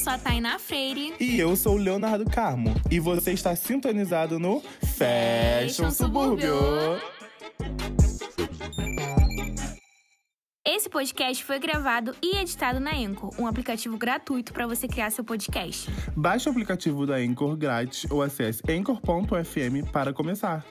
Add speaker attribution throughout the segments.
Speaker 1: sou a Tainá Freire.
Speaker 2: E eu sou o Leonardo Carmo. E você está sintonizado no Fashion Subúrbio.
Speaker 1: Esse podcast foi gravado e editado na Anchor, um aplicativo gratuito para você criar seu podcast.
Speaker 2: Baixe o aplicativo da Anchor grátis ou acesse anchor.fm para começar.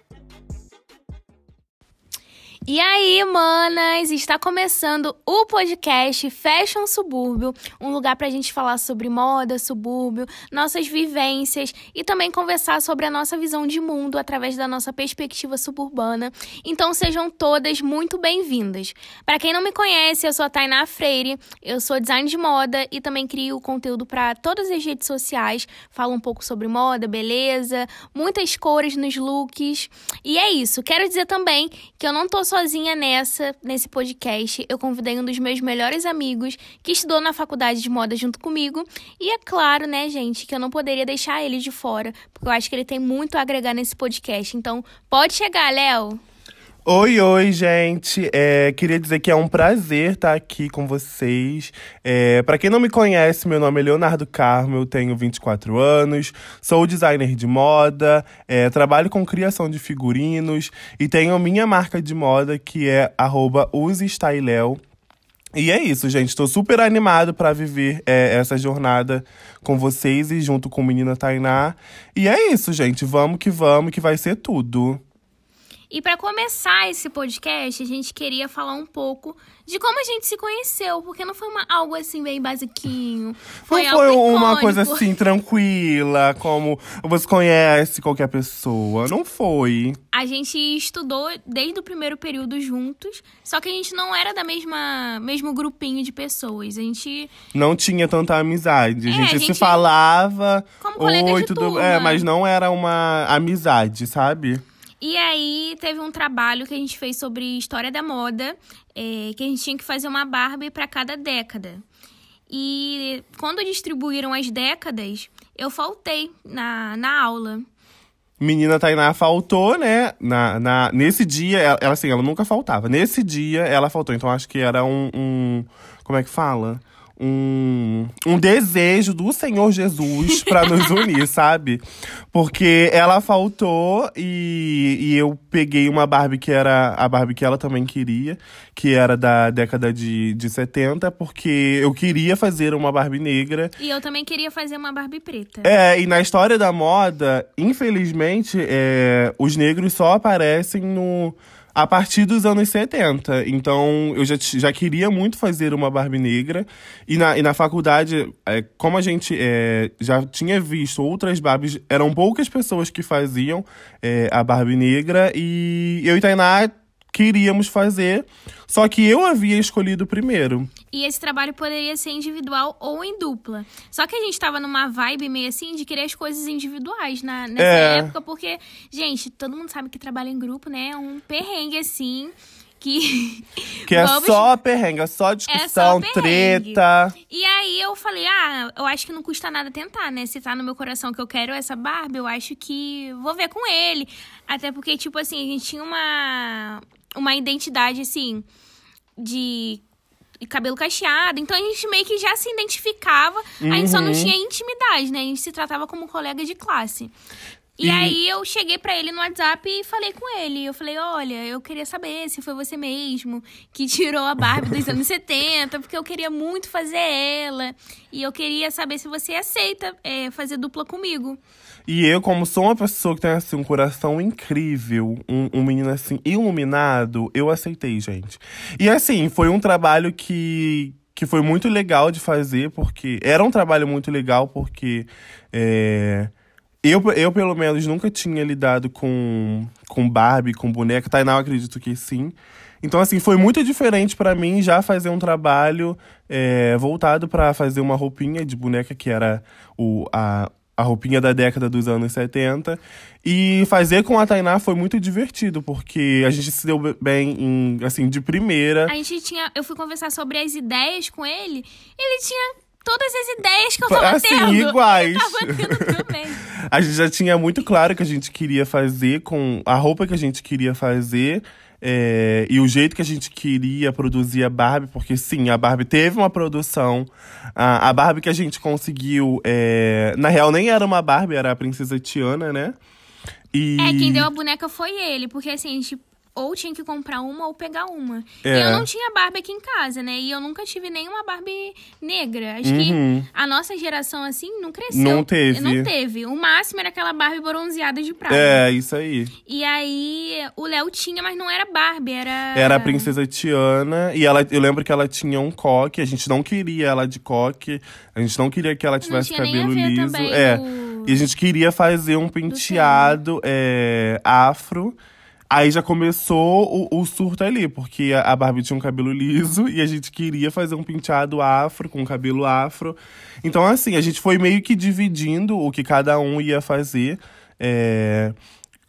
Speaker 1: E aí, manas, está começando o podcast Fashion Subúrbio, um lugar para a gente falar sobre moda, subúrbio, nossas vivências e também conversar sobre a nossa visão de mundo através da nossa perspectiva suburbana. Então sejam todas muito bem-vindas. Para quem não me conhece, eu sou a Tainá Freire, eu sou design de moda e também crio conteúdo para todas as redes sociais, falo um pouco sobre moda, beleza, muitas cores nos looks. E é isso. Quero dizer também que eu não tô só sozinha nessa, nesse podcast. Eu convidei um dos meus melhores amigos que estudou na faculdade de moda junto comigo. E é claro, né, gente, que eu não poderia deixar ele de fora, porque eu acho que ele tem muito a agregar nesse podcast. Então, pode chegar, Léo.
Speaker 2: Oi, oi, gente. É, queria dizer que é um prazer estar aqui com vocês. É, para quem não me conhece, meu nome é Leonardo Carmo, eu tenho 24 anos, sou designer de moda, é, trabalho com criação de figurinos e tenho minha marca de moda que é @usestyleléo. E é isso, gente. Estou super animado para viver é, essa jornada com vocês e junto com o menina Tainá. E é isso, gente. Vamos que vamos, que vai ser tudo.
Speaker 1: E para começar esse podcast, a gente queria falar um pouco de como a gente se conheceu, porque não foi uma, algo assim bem basiquinho. Foi
Speaker 2: não foi uma coisa assim tranquila, como você conhece qualquer pessoa. Não foi.
Speaker 1: A gente estudou desde o primeiro período juntos, só que a gente não era da mesma mesmo grupinho de pessoas. A gente
Speaker 2: não tinha tanta amizade. É, a, gente a, gente se falava,
Speaker 1: como oi, tudo, turma.
Speaker 2: é, mas não era uma amizade, sabe?
Speaker 1: E aí teve um trabalho que a gente fez sobre história da moda, é, que a gente tinha que fazer uma Barbie para cada década. E quando distribuíram as décadas, eu faltei na, na aula.
Speaker 2: Menina Tainá faltou, né? Na, na, nesse dia, ela, ela, assim, ela nunca faltava. Nesse dia, ela faltou. Então, acho que era um, um como é que fala? Um, um desejo do Senhor Jesus para nos unir, sabe? Porque ela faltou e, e eu peguei uma Barbie que era a Barbie que ela também queria, que era da década de, de 70, porque eu queria fazer uma Barbie negra.
Speaker 1: E eu também queria fazer uma Barbie preta.
Speaker 2: É, e na história da moda, infelizmente, é, os negros só aparecem no a partir dos anos 70. Então, eu já, já queria muito fazer uma Barbie negra. E na, e na faculdade, é, como a gente é, já tinha visto outras Barbies, eram poucas pessoas que faziam é, a Barbie negra. E eu e Tainá queríamos fazer, só que eu havia escolhido primeiro.
Speaker 1: E esse trabalho poderia ser individual ou em dupla. Só que a gente tava numa vibe meio assim de querer as coisas individuais na, nessa é. época, porque, gente, todo mundo sabe que trabalha em grupo, né? É um perrengue assim que.
Speaker 2: Que é Vamos... só perrengue, é só discussão, é só treta.
Speaker 1: E aí eu falei, ah, eu acho que não custa nada tentar, né? Se tá no meu coração que eu quero essa Barbie, eu acho que vou ver com ele. Até porque, tipo assim, a gente tinha uma, uma identidade, assim, de cabelo cacheado. Então a gente meio que já se identificava. Uhum. A gente só não uhum. tinha intimidade, né? A gente se tratava como colega de classe. E, e, aí eu cheguei para ele no WhatsApp e falei com ele. Eu falei, olha, eu queria saber se foi você mesmo que tirou a Barbie dos anos 70, porque eu queria muito fazer ela. E eu queria saber se você aceita é, fazer dupla comigo.
Speaker 2: E eu, como sou uma pessoa que tem assim, um coração incrível, um, um menino assim, iluminado, eu aceitei, gente. E assim, foi um trabalho que, que foi muito legal de fazer, porque. Era um trabalho muito legal, porque. É, eu, eu, pelo menos, nunca tinha lidado com, com Barbie, com boneca. Tainá, eu acredito que sim. Então, assim, foi muito diferente para mim já fazer um trabalho é, voltado para fazer uma roupinha de boneca, que era o, a, a roupinha da década dos anos 70. E fazer com a Tainá foi muito divertido, porque a gente se deu bem, em, assim, de primeira.
Speaker 1: A gente tinha. Eu fui conversar sobre as ideias com ele, ele tinha todas as ideias que eu tava
Speaker 2: assim,
Speaker 1: tendo.
Speaker 2: iguais.
Speaker 1: Tava tendo também.
Speaker 2: a gente já tinha muito claro que a gente queria fazer com a roupa que a gente queria fazer. É, e o jeito que a gente queria produzir a Barbie, porque sim, a Barbie teve uma produção. A, a Barbie que a gente conseguiu. É, na real, nem era uma Barbie, era a Princesa Tiana, né?
Speaker 1: E... É, quem deu a boneca foi ele, porque assim, a gente ou tinha que comprar uma ou pegar uma. É. E eu não tinha Barbie aqui em casa, né? E eu nunca tive nenhuma Barbie negra. Acho uhum. que a nossa geração, assim, não cresceu.
Speaker 2: Não teve.
Speaker 1: Não teve. O máximo era aquela Barbie bronzeada de prata.
Speaker 2: É, isso aí.
Speaker 1: E aí, o Léo tinha, mas não era Barbie, era...
Speaker 2: Era a Princesa Tiana. E ela, eu lembro que ela tinha um coque. A gente não queria ela de coque. A gente não queria que ela tivesse cabelo liso. É. Do... E a gente queria fazer um penteado é, afro. Aí já começou o, o, surto ali, porque a Barbie tinha um cabelo liso e a gente queria fazer um penteado afro, com cabelo afro. Então, assim, a gente foi meio que dividindo o que cada um ia fazer. É,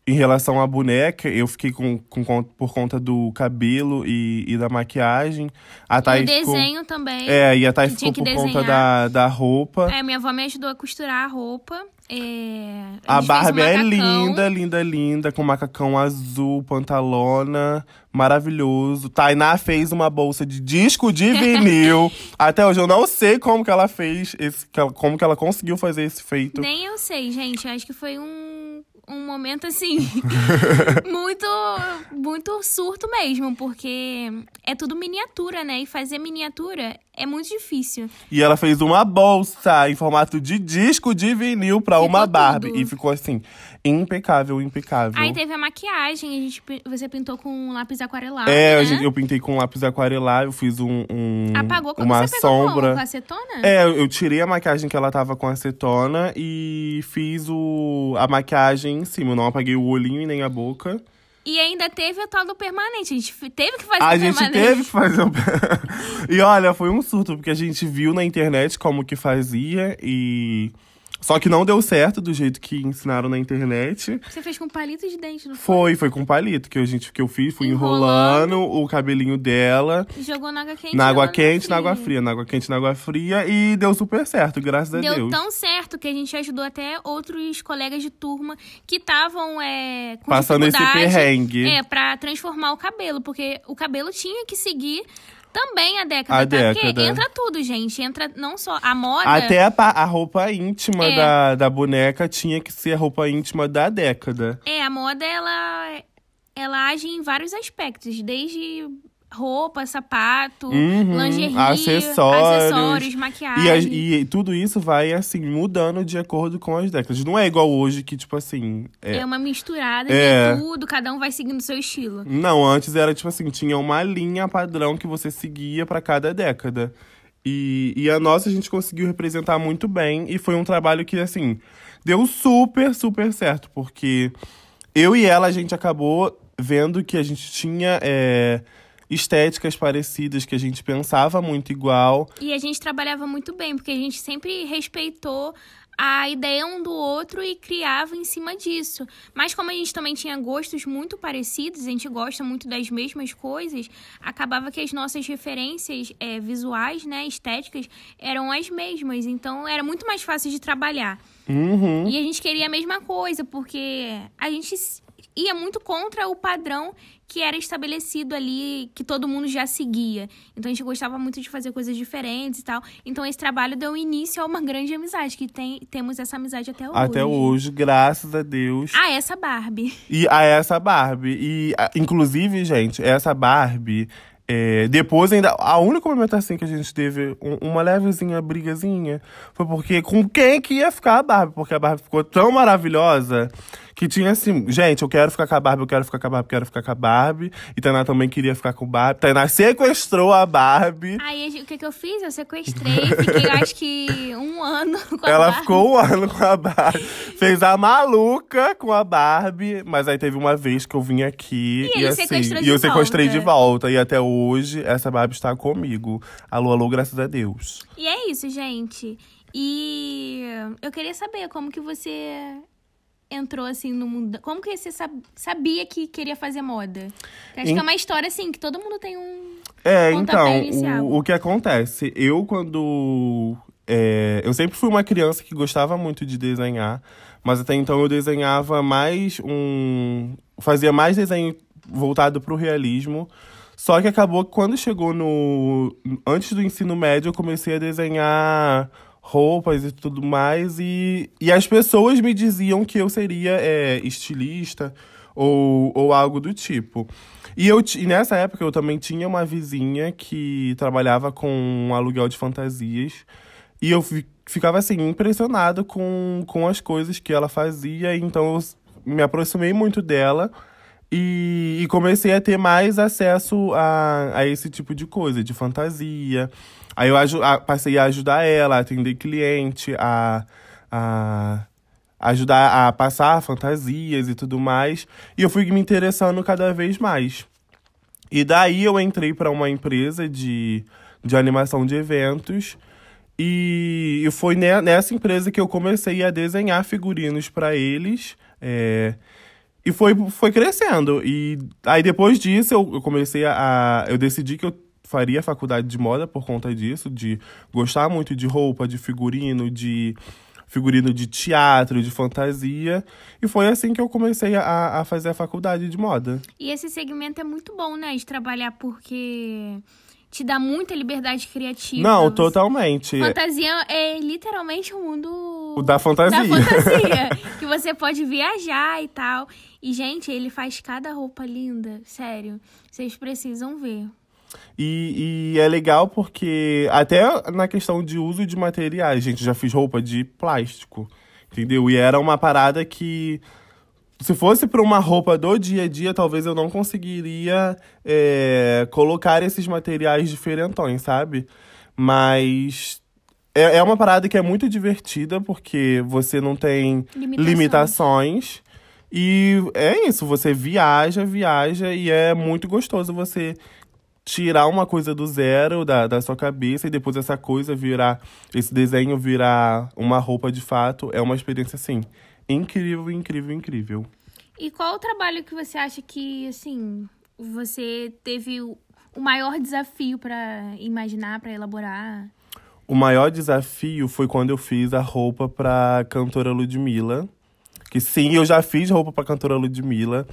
Speaker 2: em relação à boneca, eu fiquei com, com, por conta do cabelo e, e da maquiagem.
Speaker 1: A Thay e o desenho ficou, também.
Speaker 2: É, e a Thay ficou por desenhar. conta da, da roupa.
Speaker 1: É, minha avó me ajudou a costurar a roupa. É,
Speaker 2: a, a Barbie é linda, linda, linda, com macacão azul, pantalona, maravilhoso. Tainá fez uma bolsa de disco de vinil. Até hoje eu não sei como que ela fez, esse, como que ela conseguiu fazer esse feito.
Speaker 1: Nem eu sei, gente. Acho que foi um um momento assim muito muito surto mesmo, porque é tudo miniatura, né? E fazer miniatura é muito difícil.
Speaker 2: E ela fez uma bolsa em formato de disco de vinil para uma Barbie tudo. e ficou assim impecável, impecável.
Speaker 1: Aí teve a maquiagem, a gente você pintou com lápis aquarelado,
Speaker 2: É,
Speaker 1: né?
Speaker 2: eu pintei com lápis aquarelar, eu fiz um, um
Speaker 1: Apagou quando
Speaker 2: uma
Speaker 1: você
Speaker 2: sombra.
Speaker 1: Como? Com acetona?
Speaker 2: É, eu tirei a maquiagem que ela tava com acetona e fiz o a maquiagem em cima, eu não apaguei o olhinho e nem a boca.
Speaker 1: E ainda teve o tal do permanente. A gente teve que fazer
Speaker 2: a
Speaker 1: o
Speaker 2: permanente. A gente teve que fazer o E olha, foi um surto, porque a gente viu na internet como que fazia e só que não deu certo do jeito que ensinaram na internet.
Speaker 1: Você fez com palito de dente, não
Speaker 2: foi? Foi, foi com palito que, a gente, que eu fiz. Fui enrolando, enrolando o cabelinho dela.
Speaker 1: E jogou na água quente.
Speaker 2: Na água quente, na água fria. Na água quente, na água fria. E deu super certo, graças
Speaker 1: deu
Speaker 2: a Deus.
Speaker 1: Deu tão certo que a gente ajudou até outros colegas de turma que estavam é,
Speaker 2: Passando esse perrengue.
Speaker 1: É, pra transformar o cabelo. Porque o cabelo tinha que seguir também a década,
Speaker 2: a tá? década.
Speaker 1: Porque entra tudo, gente. Entra não só a moda.
Speaker 2: Até a, a roupa íntima é. da, da boneca tinha que ser a roupa íntima da década.
Speaker 1: É, a moda, ela, ela age em vários aspectos. Desde roupa, sapato, uhum, lingerie, acessórios, acessórios maquiagem.
Speaker 2: E, e, tudo isso vai, assim, mudando de acordo com as décadas. Não é igual hoje que, tipo assim.
Speaker 1: É, é uma misturada é... de tudo, cada um vai seguindo o seu estilo.
Speaker 2: Não, antes era, tipo assim, tinha uma linha padrão que você seguia para cada década. E, e a nossa a gente conseguiu representar muito bem. E foi um trabalho que, assim, deu super, super certo. Porque eu e ela, a gente acabou vendo que a gente tinha. É, estéticas parecidas, que a gente pensava muito igual.
Speaker 1: E a gente trabalhava muito bem, porque a gente sempre respeitou a ideia um do outro e criava em cima disso. Mas como a gente também tinha gostos muito parecidos, a gente gosta muito das mesmas coisas, acabava que as nossas referências é, visuais, né, estéticas, eram as mesmas. Então era muito mais fácil de trabalhar.
Speaker 2: Uhum.
Speaker 1: E a gente queria a mesma coisa, porque a gente ia muito contra o padrão que era estabelecido ali, que todo mundo já seguia. Então a gente gostava muito de fazer coisas diferentes e tal. Então esse trabalho deu início a uma grande amizade, que tem, temos essa amizade até hoje.
Speaker 2: Até hoje, graças a Deus.
Speaker 1: A essa Barbie.
Speaker 2: E a essa Barbie. E, inclusive, gente, essa Barbie. É, depois, ainda. A única momento assim que a gente teve um, uma levezinha brigazinha foi porque com quem que ia ficar a Barbie? Porque a Barbie ficou tão maravilhosa que tinha assim, gente, eu quero ficar com a Barbie, eu quero ficar com a Barbie, eu quero ficar com a Barbie. E Tainá também queria ficar com a Barbie. Tainá sequestrou a Barbie.
Speaker 1: Aí o que, que eu fiz? Eu sequestrei, fiquei acho que um ano com a
Speaker 2: Ela
Speaker 1: Barbie.
Speaker 2: ficou um ano com a Barbie. Fez a maluca com a Barbie, mas aí teve uma vez que eu vim aqui
Speaker 1: e,
Speaker 2: e assim,
Speaker 1: e
Speaker 2: eu sequestrei de volta. E até hoje essa Barbie está comigo. Alô, alô, graças a Deus.
Speaker 1: E é isso, gente. E eu queria saber como que você entrou assim no mundo? Como que você sabia que queria fazer moda? Acho em... que é uma história assim que todo mundo tem um
Speaker 2: É, então, o, o, que acontece? Eu quando é, eu sempre fui uma criança que gostava muito de desenhar, mas até então eu desenhava mais um fazia mais desenho voltado pro realismo. Só que acabou que quando chegou no. Antes do ensino médio, eu comecei a desenhar roupas e tudo mais. E, e as pessoas me diziam que eu seria é, estilista ou, ou algo do tipo. E, eu, e nessa época eu também tinha uma vizinha que trabalhava com um aluguel de fantasias. E eu ficava assim, impressionado com, com as coisas que ela fazia. Então eu me aproximei muito dela. E, e, comecei a ter mais acesso a, a esse tipo de coisa, de fantasia. Aí eu a, passei a ajudar ela, a atender cliente, a, a ajudar a passar fantasias e tudo mais. E eu fui me interessando cada vez mais. E daí eu entrei para uma empresa de, de animação de eventos. E, e foi nessa empresa que eu comecei a desenhar figurinos para eles. É, e foi, foi crescendo. E aí depois disso eu, eu comecei a. Eu decidi que eu faria faculdade de moda por conta disso, de gostar muito de roupa, de figurino, de figurino de teatro, de fantasia. E foi assim que eu comecei a, a fazer a faculdade de moda.
Speaker 1: E esse segmento é muito bom, né? De trabalhar porque te dá muita liberdade criativa.
Speaker 2: Não, totalmente.
Speaker 1: Fantasia é literalmente o mundo
Speaker 2: o da fantasia.
Speaker 1: Da fantasia. que você pode viajar e tal. E, gente, ele faz cada roupa linda. Sério. Vocês precisam ver.
Speaker 2: E, e, é legal porque, até na questão de uso de materiais, gente, já fiz roupa de plástico, entendeu? E era uma parada que, se fosse para uma roupa do dia a dia, talvez eu não conseguiria é, colocar esses materiais diferentões, sabe? Mas é, é uma parada que é muito divertida porque você não tem limitações. limitações. E é isso, você viaja, viaja e é muito gostoso você tirar uma coisa do zero da, da sua cabeça e depois essa coisa virar, esse desenho virar uma roupa de fato, é uma experiência assim incrível, incrível, incrível.
Speaker 1: E qual o trabalho que você acha que, assim, você teve o maior desafio para imaginar, para elaborar?
Speaker 2: O maior desafio foi quando eu fiz a roupa para cantora Ludmilla. Que sim, eu já fiz roupa para cantora Ludmilla.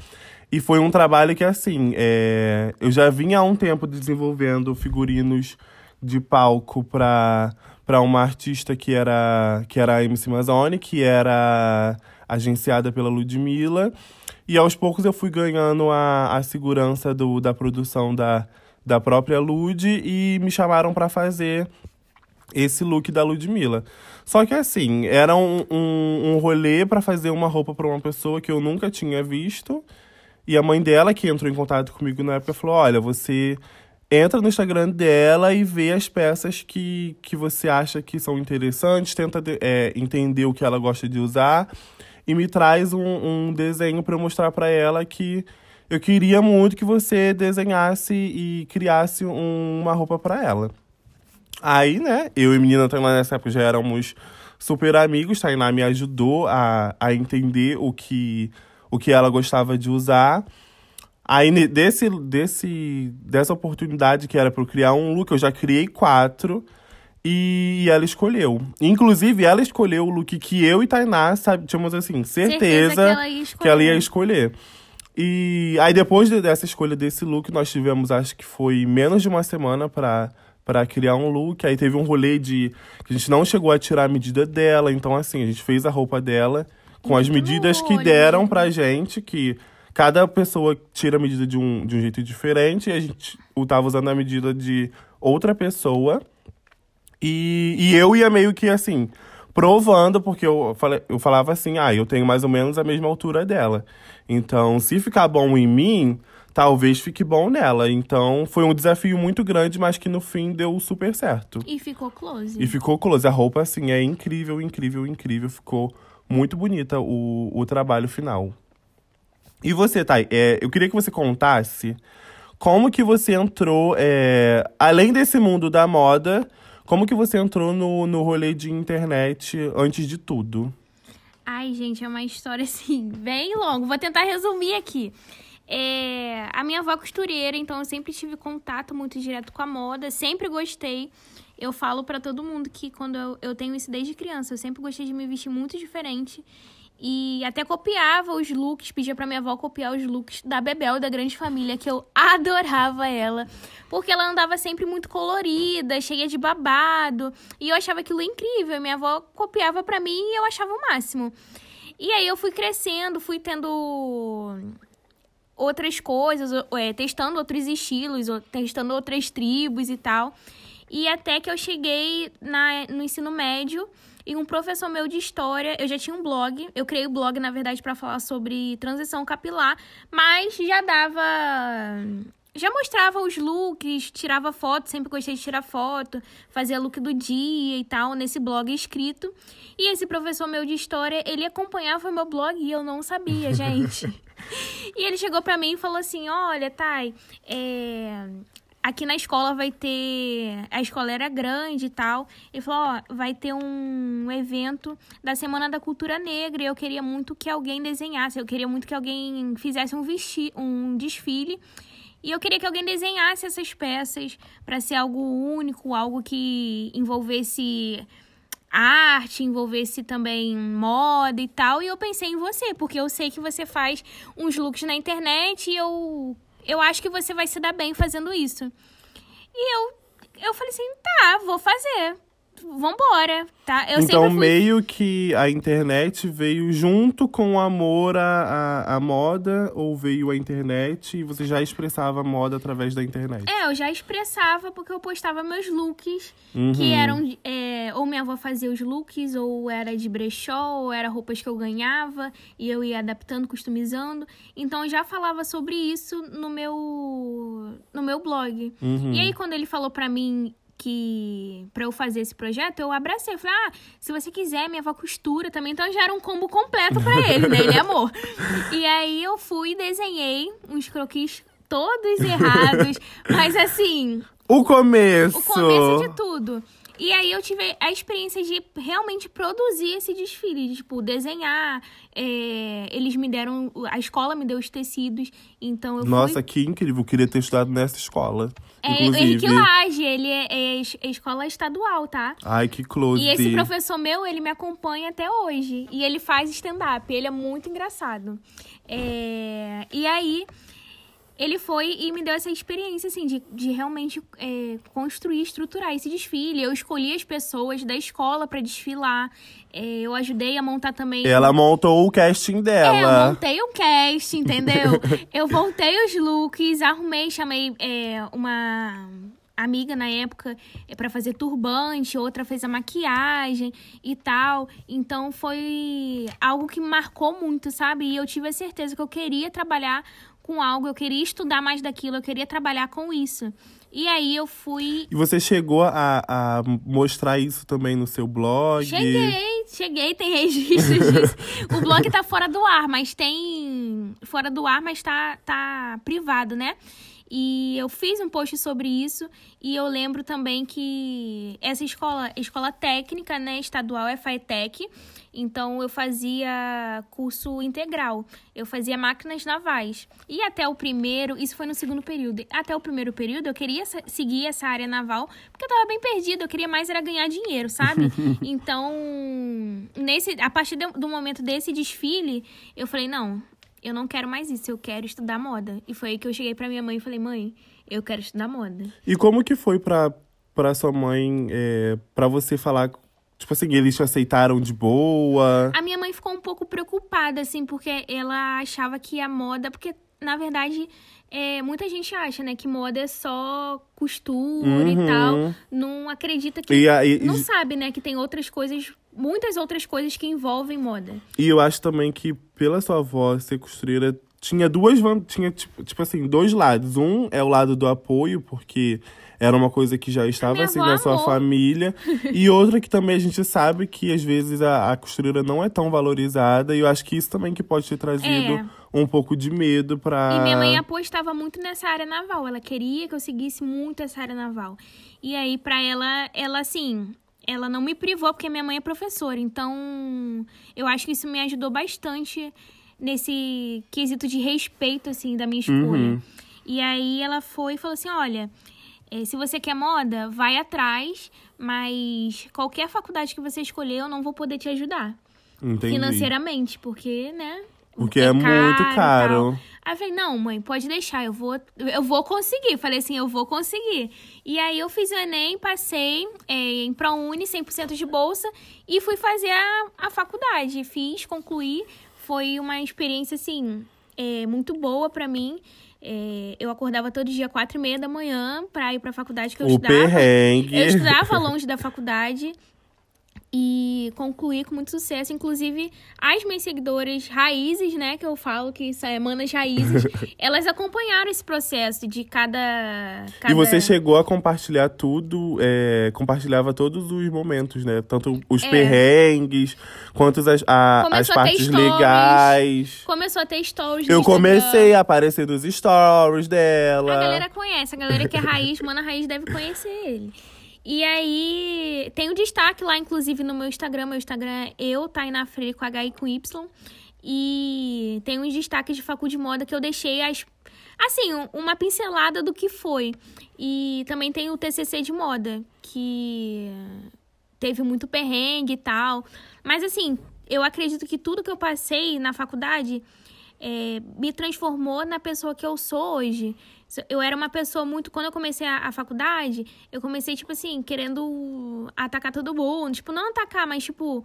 Speaker 2: E foi um trabalho que, assim, é... eu já vinha há um tempo desenvolvendo figurinos de palco para para uma artista que era que era a MC Mazone, que era agenciada pela Ludmilla. E aos poucos eu fui ganhando a, a segurança do, da produção da, da própria Lud e me chamaram para fazer esse look da Ludmilla. Só que assim, era um, um, um rolê para fazer uma roupa para uma pessoa que eu nunca tinha visto. E a mãe dela, que entrou em contato comigo na época, falou: Olha, você entra no Instagram dela e vê as peças que, que você acha que são interessantes, tenta é, entender o que ela gosta de usar e me traz um, um desenho para eu mostrar para ela que eu queria muito que você desenhasse e criasse um, uma roupa para ela. Aí, né, eu e a menina Tainá nessa época já éramos super amigos. Tainá me ajudou a, a entender o que, o que ela gostava de usar. Aí, desse, desse, dessa oportunidade que era para eu criar um look, eu já criei quatro. E ela escolheu. Inclusive, ela escolheu o look que eu e Tainá sabe, tínhamos assim, certeza, certeza que, ela que, ela ia escolher. E aí, depois dessa escolha desse look, nós tivemos, acho que foi menos de uma semana para para criar um look. Aí teve um rolê de que a gente não chegou a tirar a medida dela, então assim, a gente fez a roupa dela com Muito as medidas que deram pra gente, que cada pessoa tira a medida de um, de um jeito diferente, e a gente tava usando a medida de outra pessoa. E, e eu ia meio que assim, provando, porque eu, falei, eu falava assim, ah, eu tenho mais ou menos a mesma altura dela. Então, se ficar bom em mim, talvez fique bom nela. Então foi um desafio muito grande, mas que no fim deu super certo.
Speaker 1: E ficou close.
Speaker 2: E ficou close. A roupa, assim, é incrível, incrível, incrível. Ficou muito bonita o, o trabalho final. E você, Thay, é, eu queria que você contasse como que você entrou, é, além desse mundo da moda, como que você entrou no, no rolê de internet antes de tudo?
Speaker 1: Ai, gente, é uma história assim, bem longa. Vou tentar resumir aqui. É, a minha avó é costureira, então eu sempre tive contato muito direto com a moda, sempre gostei. Eu falo para todo mundo que quando eu, eu tenho isso desde criança, eu sempre gostei de me vestir muito diferente. E até copiava os looks, pedia pra minha avó copiar os looks da Bebel, da Grande Família, que eu adorava ela. Porque ela andava sempre muito colorida, cheia de babado. E eu achava aquilo incrível. Minha avó copiava pra mim e eu achava o máximo. E aí eu fui crescendo, fui tendo outras coisas, é, testando outros estilos, testando outras tribos e tal. E até que eu cheguei na, no ensino médio e um professor meu de história, eu já tinha um blog, eu criei o um blog, na verdade, para falar sobre transição capilar, mas já dava. Já mostrava os looks, tirava foto, sempre gostei de tirar foto, fazia look do dia e tal, nesse blog escrito. E esse professor meu de história, ele acompanhava o meu blog e eu não sabia, gente. E ele chegou para mim e falou assim: Olha, Thay, é, aqui na escola vai ter. A escola era grande e tal. Ele falou: ó, vai ter um evento da Semana da Cultura Negra. E eu queria muito que alguém desenhasse. Eu queria muito que alguém fizesse um, vesti um desfile. E eu queria que alguém desenhasse essas peças para ser algo único, algo que envolvesse arte, envolvesse também moda e tal. E eu pensei em você, porque eu sei que você faz uns looks na internet e eu eu acho que você vai se dar bem fazendo isso. E eu, eu falei assim, tá, vou fazer vambora, tá?
Speaker 2: Eu então, fui... meio que a internet veio junto com o amor à, à, à, moda, ou veio a internet e você já expressava a moda através da internet?
Speaker 1: É, eu já expressava porque eu postava meus looks, uhum. que eram. É, ou minha avó fazia os looks, ou era de brechó, ou era roupas que eu ganhava, e eu ia adaptando, customizando. Então eu já falava sobre isso no meu, no meu blog. Uhum. E aí, quando ele falou pra mim que para eu fazer esse projeto, eu abracei. Eu falei, ah, se você quiser, minha avó costura também. Então já era um combo completo para ele, né? Ele é amor. e aí eu fui e desenhei uns croquis todos errados, mas assim.
Speaker 2: O começo!
Speaker 1: O começo de tudo. E aí eu tive a experiência de realmente produzir esse desfile, de, tipo, desenhar. É, eles me deram. A escola me deu os tecidos. Então eu
Speaker 2: Nossa,
Speaker 1: fui...
Speaker 2: que incrível. Eu queria ter estudado nessa escola.
Speaker 1: É, inclusive. Henrique Lage, ele é, é, é, escola estadual, tá?
Speaker 2: Ai, que close.
Speaker 1: E esse professor meu, ele me acompanha até hoje. E ele faz stand-up. Ele é muito engraçado. É, e aí ele foi e me deu essa experiência, assim, de, de realmente é, construir, estruturar esse desfile. Eu escolhi as pessoas da escola para desfilar. É, eu ajudei a montar também.
Speaker 2: Ela montou o casting dela.
Speaker 1: É, eu montei o casting, entendeu? eu voltei os looks, arrumei, chamei é, uma amiga na época é para fazer turbante, outra fez a maquiagem e tal. Então foi algo que me marcou muito, sabe? E eu tive a certeza que eu queria trabalhar com algo, eu queria estudar mais daquilo, eu queria trabalhar com isso. E aí eu fui.
Speaker 2: E você chegou a, a mostrar isso também no seu blog?
Speaker 1: Cheguei, cheguei, tem registros disso. o blog tá fora do ar, mas tem. Fora do ar, mas tá, tá privado, né? E eu fiz um post sobre isso e eu lembro também que essa escola, escola técnica, né, estadual é FATEC, então eu fazia curso integral. Eu fazia máquinas navais. E até o primeiro, isso foi no segundo período. Até o primeiro período eu queria seguir essa área naval, porque eu tava bem perdida, eu queria mais era ganhar dinheiro, sabe? então, nesse a partir do momento desse desfile, eu falei, não, eu não quero mais isso, eu quero estudar moda. E foi aí que eu cheguei pra minha mãe e falei, mãe, eu quero estudar moda.
Speaker 2: E como que foi pra, pra sua mãe, é, pra você falar Tipo assim, eles te aceitaram de boa?
Speaker 1: A minha mãe ficou um pouco preocupada, assim, porque ela achava que a moda. Porque, na verdade, é, muita gente acha, né, que moda é só costura uhum. e tal. Não acredita que. E, e, não sabe, né, que tem outras coisas muitas outras coisas que envolvem moda.
Speaker 2: E eu acho também que, pela sua avó ser costureira, tinha duas tinha tipo, tipo assim, dois lados. Um é o lado do apoio, porque era uma coisa que já estava assim na sua família. e outra que também a gente sabe que às vezes a, a, costureira não é tão valorizada. E eu acho que isso também que pode ter trazido é. um pouco de medo pra.
Speaker 1: E minha mãe apostava muito nessa área naval. Ela queria que eu seguisse muito essa área naval. E aí, pra ela, ela assim ela não me privou, porque minha mãe é professora. Então, eu acho que isso me ajudou bastante nesse quesito de respeito, assim, da minha escolha. Uhum. E aí ela foi e falou assim: olha, se você quer moda, vai atrás, mas qualquer faculdade que você escolher, eu não vou poder te ajudar.
Speaker 2: Entendi.
Speaker 1: financeiramente, porque, né?
Speaker 2: Porque é, muito
Speaker 1: e
Speaker 2: caro.
Speaker 1: tal. Aí eu falei, não, mãe, pode deixar, eu vou, eu vou conseguir. Falei assim, eu vou conseguir. E aí eu fiz o Enem, passei é, em ProUni, 100% de bolsa, e fui fazer a, a faculdade. Fiz, concluí. Foi uma experiência, assim, é, muito boa pra mim. É, eu acordava todo dia, quatro e meia da manhã, pra ir pra faculdade que eu
Speaker 2: O
Speaker 1: estudava.
Speaker 2: perrengue.
Speaker 1: Eu estudava longe da faculdade e concluí com muito sucesso. Inclusive, as minhas seguidoras raízes, né, que eu falo que são é, manas raízes, elas acompanharam esse processo de cada. cada...
Speaker 2: E você chegou a compartilhar tudo, é, compartilhava todos os momentos, né? Tanto os
Speaker 1: É.
Speaker 2: perrengues, quanto as, a- as partes
Speaker 1: stories.
Speaker 2: legais.
Speaker 1: Começou a ter stories
Speaker 2: Eu comecei a aparecer nos stories dela.
Speaker 1: A galera conhece, a galera que é raiz, mana raiz deve conhecer ele. E aí, tem um destaque lá, inclusive, no meu Instagram. Meu Instagram é eu, Tainá Freire, com H e com Y. E tem uns destaques de facu de moda que eu deixei as... Assim, um- uma pincelada do que foi. E também tem o TCC de moda, que teve muito perrengue e tal. Mas assim, eu acredito que tudo que eu passei na faculdade é, me transformou na pessoa que eu sou hoje. Eu era uma pessoa muito. Quando eu comecei a, a faculdade, eu comecei, tipo assim, querendo atacar todo mundo. Tipo, não atacar, mas, tipo,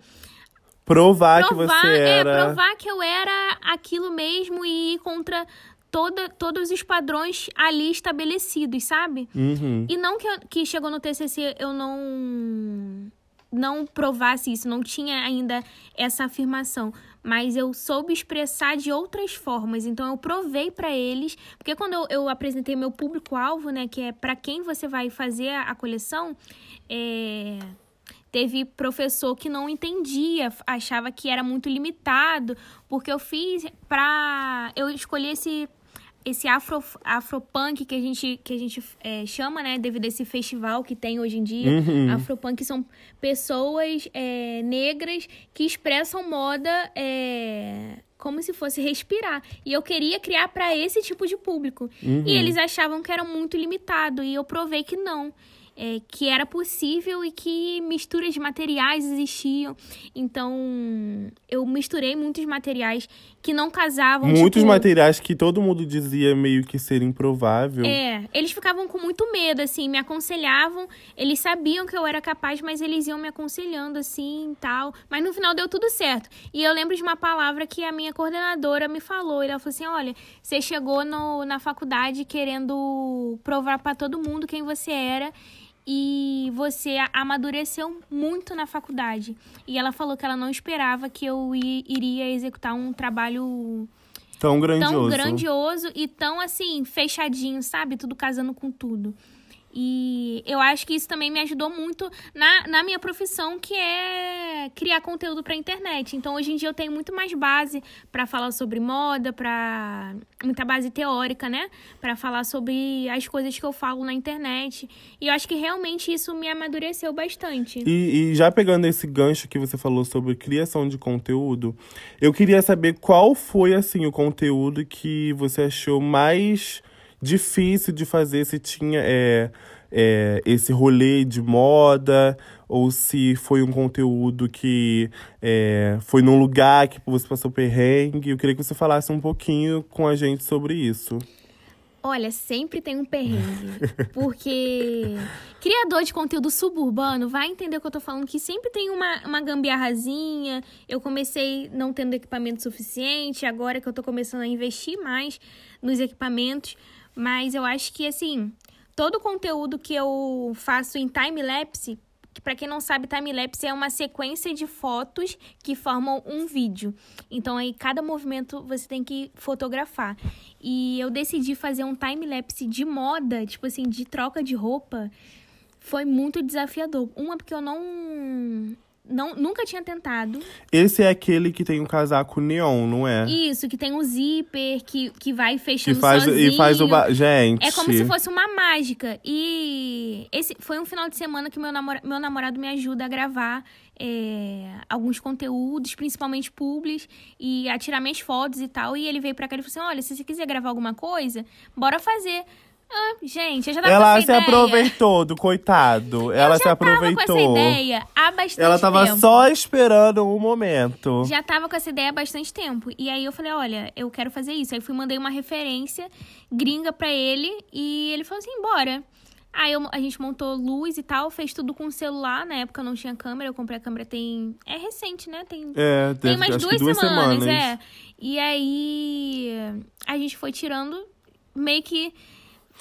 Speaker 2: Provar, que
Speaker 1: provar,
Speaker 2: você
Speaker 1: é,
Speaker 2: era.
Speaker 1: provar que eu era aquilo mesmo e ir contra toda, todos os padrões ali estabelecidos, sabe?
Speaker 2: Uhum.
Speaker 1: E não que, eu- que chegou no TCC eu não não provasse isso, não tinha ainda essa afirmação, mas eu soube expressar de outras formas. Então eu provei pra eles, porque quando eu, eu apresentei meu público-alvo, né, que é pra quem você vai fazer a, a coleção, é, teve professor que não entendia, achava que era muito limitado, porque eu fiz pra. Eu escolhi esse esse afro, afropunk que a gente, que a gente é, chama, né, devido a esse festival que tem hoje em dia.
Speaker 2: Uhum.
Speaker 1: Afropunk são pessoas é, negras que expressam moda é, como se fosse respirar. E eu queria criar para esse tipo de público.
Speaker 2: Uhum.
Speaker 1: E eles achavam que era muito limitado. E eu provei que não. É, que era possível e que misturas de materiais existiam. Então, eu misturei muitos materiais que não casavam.
Speaker 2: Muitos
Speaker 1: tipo,
Speaker 2: materiais que todo mundo dizia meio que ser improvável.
Speaker 1: É, eles ficavam com muito medo, assim, me aconselhavam. Eles sabiam que eu era capaz, mas eles iam me aconselhando, assim, tal. Mas no final deu tudo certo. E eu lembro de uma palavra que a minha coordenadora me falou. Ela falou assim: olha, você chegou no, na faculdade querendo provar pra todo mundo quem você era. E você amadureceu muito na faculdade. E ela falou que ela não esperava que eu iria executar um trabalho
Speaker 2: Tão grandioso.
Speaker 1: tão grandioso e tão assim, fechadinho, sabe? Tudo casando com tudo. E eu acho que isso também me ajudou muito na, na minha profissão, que é criar conteúdo pra internet. Então, hoje em dia, eu tenho muito mais base pra falar sobre moda, pra muita base teórica, né? Pra falar sobre as coisas que eu falo na internet. E eu acho que realmente isso me amadureceu bastante.
Speaker 2: E, e já pegando esse gancho que você falou sobre criação de conteúdo, eu queria saber qual foi assim o conteúdo que você achou mais difícil de fazer, se tinha é, é, esse rolê de moda, ou se foi um conteúdo que é, foi num lugar que você passou perrengue. Eu queria que você falasse um pouquinho com a gente sobre isso.
Speaker 1: Olha, sempre tem um perrengue. Porque criador de conteúdo suburbano vai entender o que eu tô falando, que sempre tem uma, uma gambiarrazinha. Eu comecei não tendo equipamento suficiente, agora que eu tô começando a investir mais nos equipamentos. Mas eu acho que, assim, todo o conteúdo que eu faço em time-lapse, que para quem não sabe, time-lapse é uma sequência de fotos que formam um vídeo. Então aí cada movimento você tem que fotografar. E eu decidi fazer um time-lapse de moda, tipo assim, de troca de roupa. Foi muito desafiador. Uma porque eu não não nunca tinha tentado.
Speaker 2: Esse é aquele que tem um casaco neon, não é?
Speaker 1: Isso, que tem um zíper que, que vai
Speaker 2: Que
Speaker 1: fechando
Speaker 2: faz,
Speaker 1: sozinho.
Speaker 2: e faz o. Ba... Gente.
Speaker 1: É como se fosse uma mágica. E esse foi um final de semana que meu, namora meu namorado me ajuda a gravar é, alguns conteúdos, principalmente publis, e a tirar minhas fotos e tal. E ele veio pra cá e falou assim: olha, se você quiser gravar alguma coisa, bora fazer. Ah, gente, eu já tava
Speaker 2: Ela
Speaker 1: com essa
Speaker 2: se
Speaker 1: ideia.
Speaker 2: aproveitou do coitado. Ela
Speaker 1: eu
Speaker 2: se
Speaker 1: já
Speaker 2: aproveitou.
Speaker 1: tava com essa ideia há bastante
Speaker 2: Ela tava
Speaker 1: tempo.
Speaker 2: só esperando um momento.
Speaker 1: Já tava com essa ideia há bastante tempo. E aí eu falei, olha, eu quero fazer isso. Aí fui mandei uma referência gringa pra ele e ele falou assim, bora. Aí eu- a gente montou luz e tal, fez tudo com celular. Na época não tinha câmera, eu comprei a câmera tem. É recente, né? Tem
Speaker 2: É,
Speaker 1: Tem
Speaker 2: deve-
Speaker 1: mais duas,
Speaker 2: duas
Speaker 1: semanas,
Speaker 2: semanas.
Speaker 1: é. E aí a gente foi tirando, meio que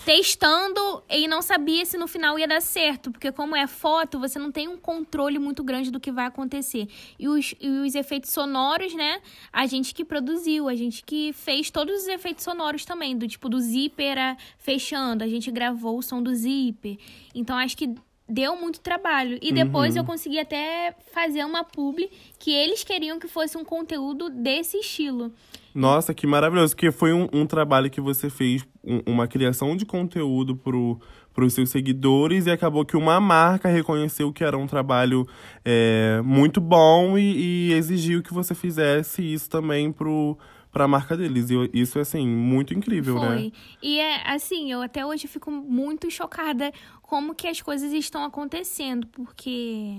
Speaker 1: testando e não sabia se no final ia dar certo. Porque como é foto, você não tem um controle muito grande do que vai acontecer. E os, e os efeitos sonoros, né? A gente que produziu, a gente que fez todos os efeitos sonoros também. Do tipo do zíper a- fechando, a gente gravou o som do zíper. Então acho que deu muito trabalho. E depois eu consegui até fazer uma publi que eles queriam que fosse um conteúdo desse estilo.
Speaker 2: Nossa, que maravilhoso. Porque foi um, um trabalho que você fez, um- uma criação de conteúdo pro, pros seus seguidores e acabou que uma marca reconheceu que era um trabalho é, muito bom e, e exigiu que você fizesse isso também pro, pra marca deles. E isso é, assim, muito incrível,
Speaker 1: Foi.
Speaker 2: né?
Speaker 1: E é assim, eu até hoje fico muito chocada como que as coisas estão acontecendo, porque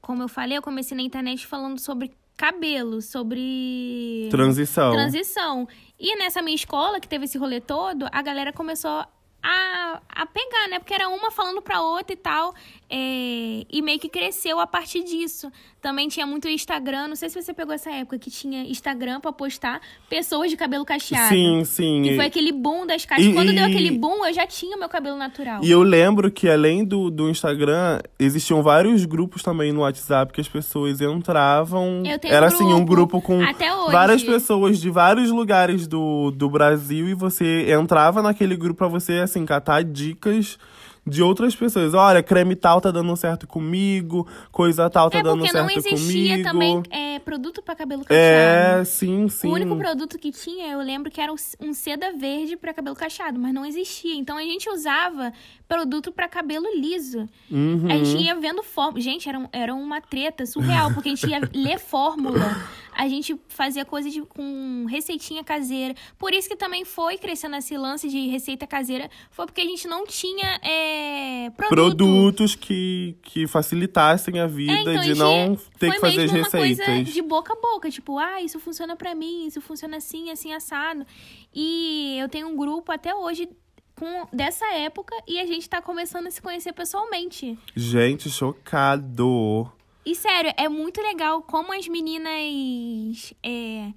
Speaker 1: como eu falei, eu comecei na internet falando sobre cabelo, sobre
Speaker 2: Transição.
Speaker 1: transição. E nessa minha escola, que teve esse rolê todo, a galera começou a, a pegar, né? Porque era uma falando pra outra e tal. É, e meio que cresceu a partir disso. Também tinha muito Instagram. Não sei se você pegou essa época que tinha Instagram pra postar pessoas de cabelo cacheado.
Speaker 2: Sim, sim.
Speaker 1: Que
Speaker 2: E-
Speaker 1: foi aquele boom das caixas.
Speaker 2: E-
Speaker 1: Quando deu
Speaker 2: e-
Speaker 1: aquele boom, eu já tinha meu cabelo natural.
Speaker 2: E eu lembro que além do, do Instagram, existiam vários grupos também no WhatsApp que as pessoas entravam.
Speaker 1: Eu tenho
Speaker 2: Era
Speaker 1: um
Speaker 2: assim, um
Speaker 1: grupo,
Speaker 2: grupo com várias pessoas de vários lugares do, do Brasil e você entrava naquele grupo pra você, assim, catar dicas de outras pessoas. Olha, creme tal tá dando certo comigo, coisa tal tá
Speaker 1: é
Speaker 2: dando
Speaker 1: porque
Speaker 2: certo
Speaker 1: não existia
Speaker 2: comigo.
Speaker 1: também é, produto pra cabelo cacheado.
Speaker 2: É, sim, sim.
Speaker 1: O único produto que tinha, eu lembro que era um- seda verde pra cabelo cacheado, mas não existia. Então a gente usava produto pra cabelo liso.
Speaker 2: Uhum.
Speaker 1: A gente ia vendo fórmula. Gente, era, um- era uma treta surreal, porque a gente ia ler fórmula. A gente fazia coisa de, com receitinha caseira. Por isso que também foi crescendo esse lance de receita caseira. Foi porque a gente não tinha é, produto.
Speaker 2: Produtos que, que facilitassem a vida
Speaker 1: É, então, a
Speaker 2: de
Speaker 1: gente
Speaker 2: não ter que fazer as
Speaker 1: mesmo uma
Speaker 2: receitas.
Speaker 1: coisa de boca a boca, tipo, ah, isso funciona pra mim, isso funciona assim, assim, assado. E eu tenho um grupo até hoje com dessa época e a gente tá começando a se conhecer pessoalmente.
Speaker 2: Gente, chocado.
Speaker 1: E sério, é muito legal como as meninas é,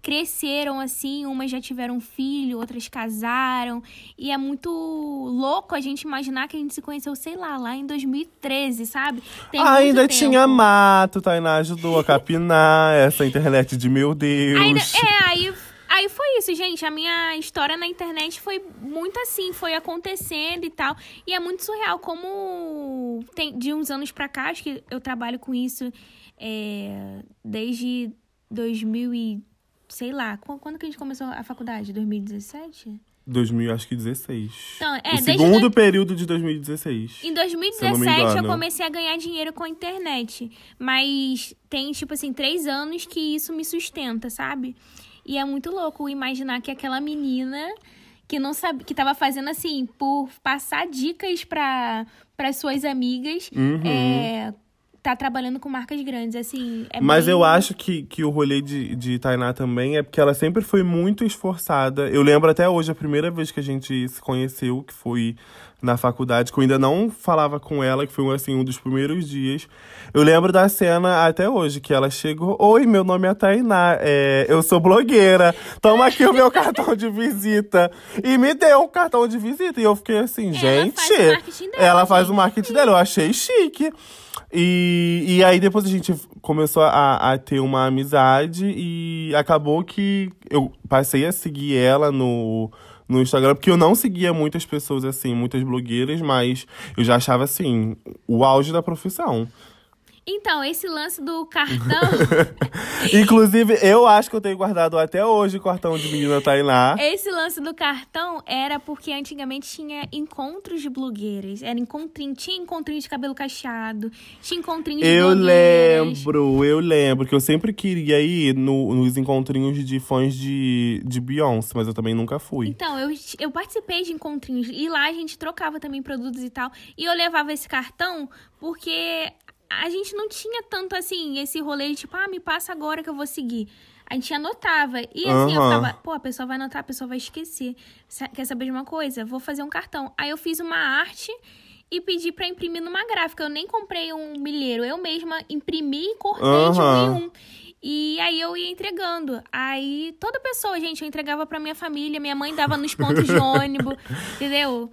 Speaker 1: cresceram assim, umas já tiveram filho, outras casaram. E é muito louco a gente imaginar que a gente se conheceu, sei lá, lá em 2013, sabe? Tem
Speaker 2: Ainda tinha mato, Tainá ajudou a capinar essa internet de meu Deus.
Speaker 1: Ainda, é, aí, aí foi isso, gente. A minha história na internet foi muito assim, foi acontecendo e tal. E é muito surreal como tem de uns anos pra cá, acho que eu trabalho com isso é, desde 2000 e sei lá, qu- quando que a gente começou a faculdade? 2017?
Speaker 2: 2000, acho que 16.
Speaker 1: Então, é,
Speaker 2: o segundo
Speaker 1: do-
Speaker 2: período de 2016.
Speaker 1: Em
Speaker 2: Se eu não me
Speaker 1: 2017 eu
Speaker 2: engano.
Speaker 1: comecei a ganhar dinheiro com a internet. Mas tem, tipo assim, três anos que isso me sustenta, sabe? E é muito louco imaginar que aquela menina que não sabe, que tava fazendo assim, por passar dicas para as suas amigas,
Speaker 2: Uhum.
Speaker 1: é, tá trabalhando com marcas grandes, assim. é
Speaker 2: Mas
Speaker 1: bem-
Speaker 2: eu acho que, que o rolê de, de Tainá também é porque ela sempre foi muito esforçada. Eu lembro até hoje, a primeira vez que a gente se conheceu, que foi na faculdade, que eu ainda não falava com ela, que foi assim, um dos primeiros dias. Eu lembro da cena até hoje, que ela chegou. Oi, meu nome é Tainá, é, eu sou blogueira. Toma aqui o meu cartão de visita. E me deu um cartão de visita. E eu fiquei assim,
Speaker 1: Ela
Speaker 2: gente.
Speaker 1: faz o marketing dela,
Speaker 2: ela faz o marketing dela, eu achei chique. E, e aí depois a gente começou a, a ter uma amizade e acabou que eu passei a seguir ela no, no Instagram, porque eu não seguia muitas pessoas assim, muitas blogueiras, mas eu já achava assim, o auge da profissão.
Speaker 1: Então, esse lance do cartão.
Speaker 2: Inclusive, eu acho que eu tenho guardado até hoje o cartão de menina Tainá.
Speaker 1: esse lance do cartão era porque antigamente tinha encontros de blogueiras. Era encontrinho, tinha encontrinho de cabelo cacheado, tinha encontrinho de
Speaker 2: Eu
Speaker 1: blogueiras.
Speaker 2: lembro, eu lembro que eu sempre queria ir no- nos encontrinhos de fãs de, de Beyoncé, mas eu também nunca fui.
Speaker 1: Então, eu, eu participei de encontrinhos e lá a gente trocava também produtos e tal. E eu levava esse cartão porque a gente não tinha tanto assim, esse rolê de tipo, ah, me passa agora que eu vou seguir. A gente anotava. E assim, eu
Speaker 2: Aham.
Speaker 1: ficava, pô, a pessoa vai anotar, a pessoa vai esquecer. Quer saber de uma coisa? Vou fazer um cartão. Aí eu fiz uma arte e pedi pra imprimir numa gráfica. Eu nem comprei um milheiro. Eu mesma imprimi e cortei de um em um. E aí eu ia entregando. Aí toda pessoa, gente, eu entregava pra minha família, minha mãe dava nos pontos de ônibus, entendeu?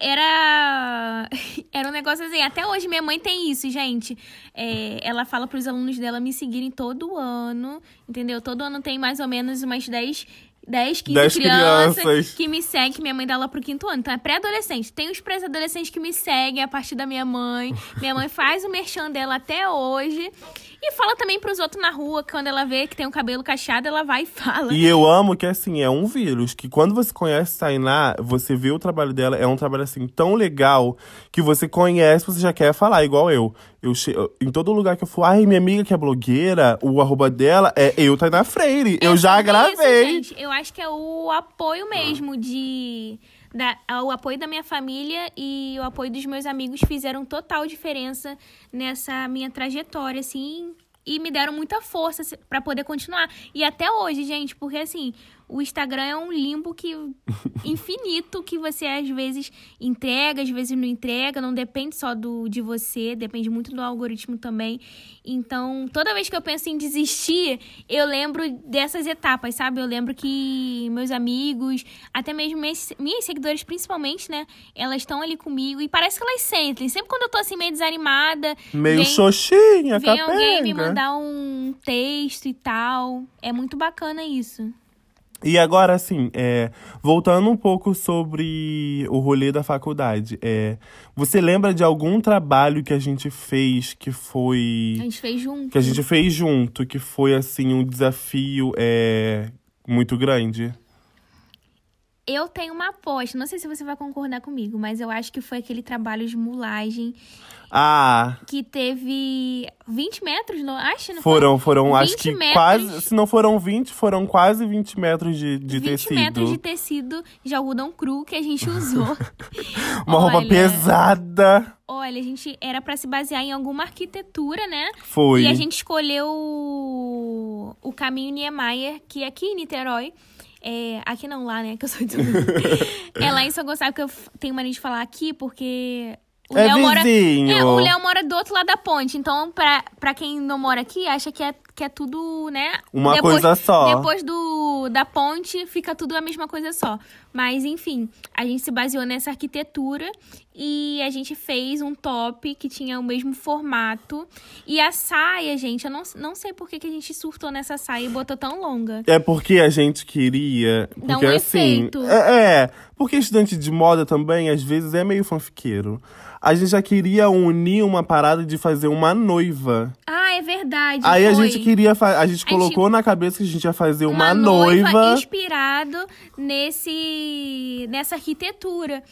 Speaker 1: Era era um negócio assim, até hoje minha mãe tem isso, gente. É, ela fala pros alunos dela me seguirem todo ano, entendeu? Todo ano tem mais ou menos umas 10 10, 15
Speaker 2: 10
Speaker 1: crianças,
Speaker 2: crianças.
Speaker 1: que me seguem, que minha mãe dá lá pro quinto ano. Então é pré-adolescente. Tem os pré-adolescentes que me seguem a partir da minha mãe. Minha mãe faz o merchan dela até hoje. E fala também pros outros na rua, que quando ela vê que tem um cabelo cacheado, ela vai e fala.
Speaker 2: E eu amo que, assim, é um vírus. Que quando você conhece Tainá, você vê o trabalho dela, é um trabalho, assim, tão legal que você conhece, você já quer falar, igual eu. Eu che... Em todo lugar que eu for, ai, minha amiga que é blogueira, o arroba dela é eu, Tainá Freire. eu já gravei.
Speaker 1: Isso, gente. Eu acho que é o apoio mesmo de. Da, o apoio da minha família e o apoio dos meus amigos fizeram total diferença nessa minha trajetória, assim. E me deram muita força se- pra poder continuar. E até hoje, gente, porque assim, o Instagram é um limbo que infinito que você às vezes entrega, às vezes não entrega, não depende só do de você, depende muito do algoritmo também. Então, toda vez que eu penso em desistir, eu lembro dessas etapas, sabe? Eu lembro que meus amigos, até mesmo minhas, minhas seguidoras principalmente, né, elas estão ali comigo e parece que elas sentem. Sempre quando eu tô assim meio desanimada,
Speaker 2: Meio
Speaker 1: vem-
Speaker 2: xoxinha,
Speaker 1: vem alguém me mandar um texto e tal. É muito bacana isso.
Speaker 2: E agora, assim, é, voltando um pouco sobre o rolê da faculdade, é, você lembra de algum trabalho que a gente fez que foi.
Speaker 1: A gente fez junto.
Speaker 2: que a gente fez junto, que foi, assim, um desafio é, muito grande?
Speaker 1: Eu tenho uma aposta, não sei se você vai concordar comigo, mas eu acho que foi aquele trabalho de mulagem
Speaker 2: Ah,
Speaker 1: que teve 20 metros, não? Acho, não
Speaker 2: foram, foram, acho
Speaker 1: 20
Speaker 2: que
Speaker 1: metros.
Speaker 2: quase. Se não foram 20, foram quase 20 metros de, de
Speaker 1: 20
Speaker 2: tecido.
Speaker 1: metros de tecido de algodão cru que a gente usou.
Speaker 2: Uma roupa
Speaker 1: Olha,
Speaker 2: pesada.
Speaker 1: Olha, a gente era pra se basear em alguma arquitetura, né?
Speaker 2: Foi.
Speaker 1: E a gente escolheu o, o caminho Niemeyer, que é aqui em Niterói. É, aqui não, lá, né? Que eu sou de. É lá em São Gonçalo que eu tenho mania de falar aqui, porque. O
Speaker 2: É
Speaker 1: Léo mora. É, o Léo mora do outro lado da ponte. Então, pra, pra quem não mora aqui, acha que é, que é tudo, né?
Speaker 2: Uma coisa só.
Speaker 1: Depois do, da ponte, fica tudo a mesma coisa só. Mas, enfim, a gente se baseou nessa arquitetura e a gente fez um top que tinha o mesmo formato. E a saia, gente, eu não, não sei por que, que a gente surtou nessa saia e botou tão longa.
Speaker 2: É porque a gente queria.
Speaker 1: Dá
Speaker 2: Porque
Speaker 1: um
Speaker 2: assim.
Speaker 1: efeito.
Speaker 2: É, é, porque estudante de moda também, às vezes, é meio fanfiqueiro. A gente já queria unir uma parada de fazer uma noiva.
Speaker 1: Ah, é verdade.
Speaker 2: Aí a
Speaker 1: foi.
Speaker 2: gente queria. A gente
Speaker 1: A
Speaker 2: colocou na cabeça que a gente ia fazer uma,
Speaker 1: uma
Speaker 2: noiva.
Speaker 1: inspirado nesse nessa arquitetura.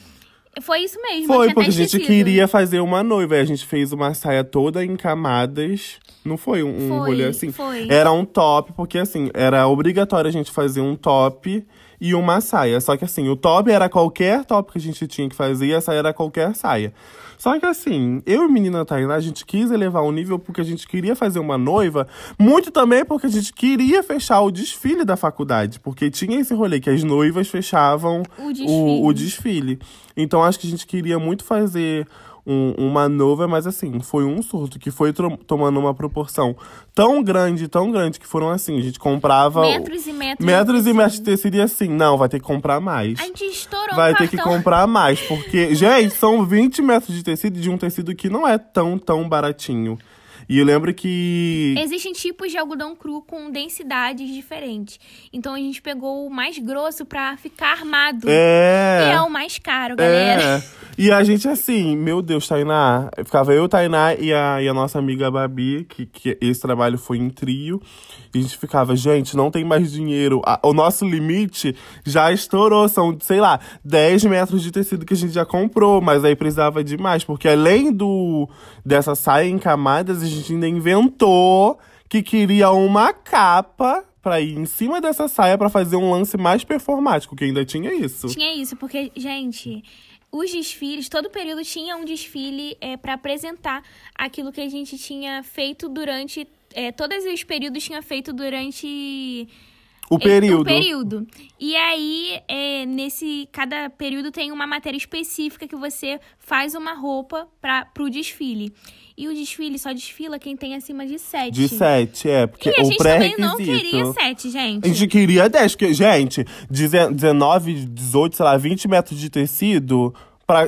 Speaker 1: Foi isso mesmo.
Speaker 2: Foi, porque a gente queria fazer uma noiva. Aí a gente fez uma saia toda em camadas. Não foi um, um
Speaker 1: Foi,
Speaker 2: rolê assim?
Speaker 1: foi.
Speaker 2: Era um top, porque assim, era obrigatório a gente fazer um top e uma saia. Só que assim, o top era qualquer top que a gente tinha que fazer e a saia era qualquer saia. Só que assim, eu e a menina Tainá, a gente quis elevar o nível porque a gente queria fazer uma noiva, muito também porque a gente queria fechar o desfile da faculdade. Porque tinha esse rolê que as noivas fechavam
Speaker 1: O desfile.
Speaker 2: o, o desfile. Então acho que a gente queria muito fazer um- uma nova, mas assim, foi um surto que foi tomando uma proporção tão grande, tão grande, que foram assim, a gente comprava.
Speaker 1: Metros e metros.
Speaker 2: metros e metros de
Speaker 1: tecido.
Speaker 2: e assim, não, vai ter que comprar mais.
Speaker 1: A gente estourou
Speaker 2: Vai ter que comprar mais, porque, gente, são 20 metros de tecido de um tecido que não é tão, tão baratinho. E eu lembro que.
Speaker 1: Existem tipos de algodão cru com densidades diferentes. Então a gente pegou o mais grosso pra ficar armado.
Speaker 2: É.
Speaker 1: E é o mais caro, galera.
Speaker 2: É. E a gente, assim, meu Deus, Tainá. Ficava eu, Tainá e a, e a nossa amiga Babi, que, que esse trabalho foi em trio. A gente ficava, gente, não tem mais dinheiro. O nosso limite já estourou. São, sei lá, 10 metros de tecido que a gente já comprou. Mas aí precisava de mais. Porque além do dessa saia em camadas, a gente ainda inventou que queria uma capa pra ir em cima dessa saia pra fazer um lance mais performático, que ainda tinha isso.
Speaker 1: Tinha isso, porque, gente, os desfiles, todo período tinha um desfile é, para apresentar aquilo que a gente tinha feito durante. É, todos os períodos tinha feito durante
Speaker 2: O período.
Speaker 1: O período. E aí, é, nesse. Cada período tem uma matéria específica que você faz uma roupa para pro desfile. E o desfile só desfila quem tem acima de sete.
Speaker 2: De 7, é. Porque
Speaker 1: E a
Speaker 2: o
Speaker 1: gente também não queria sete, gente.
Speaker 2: A gente queria 10, porque, gente, 19, 18, sei lá, 20 metros de tecido,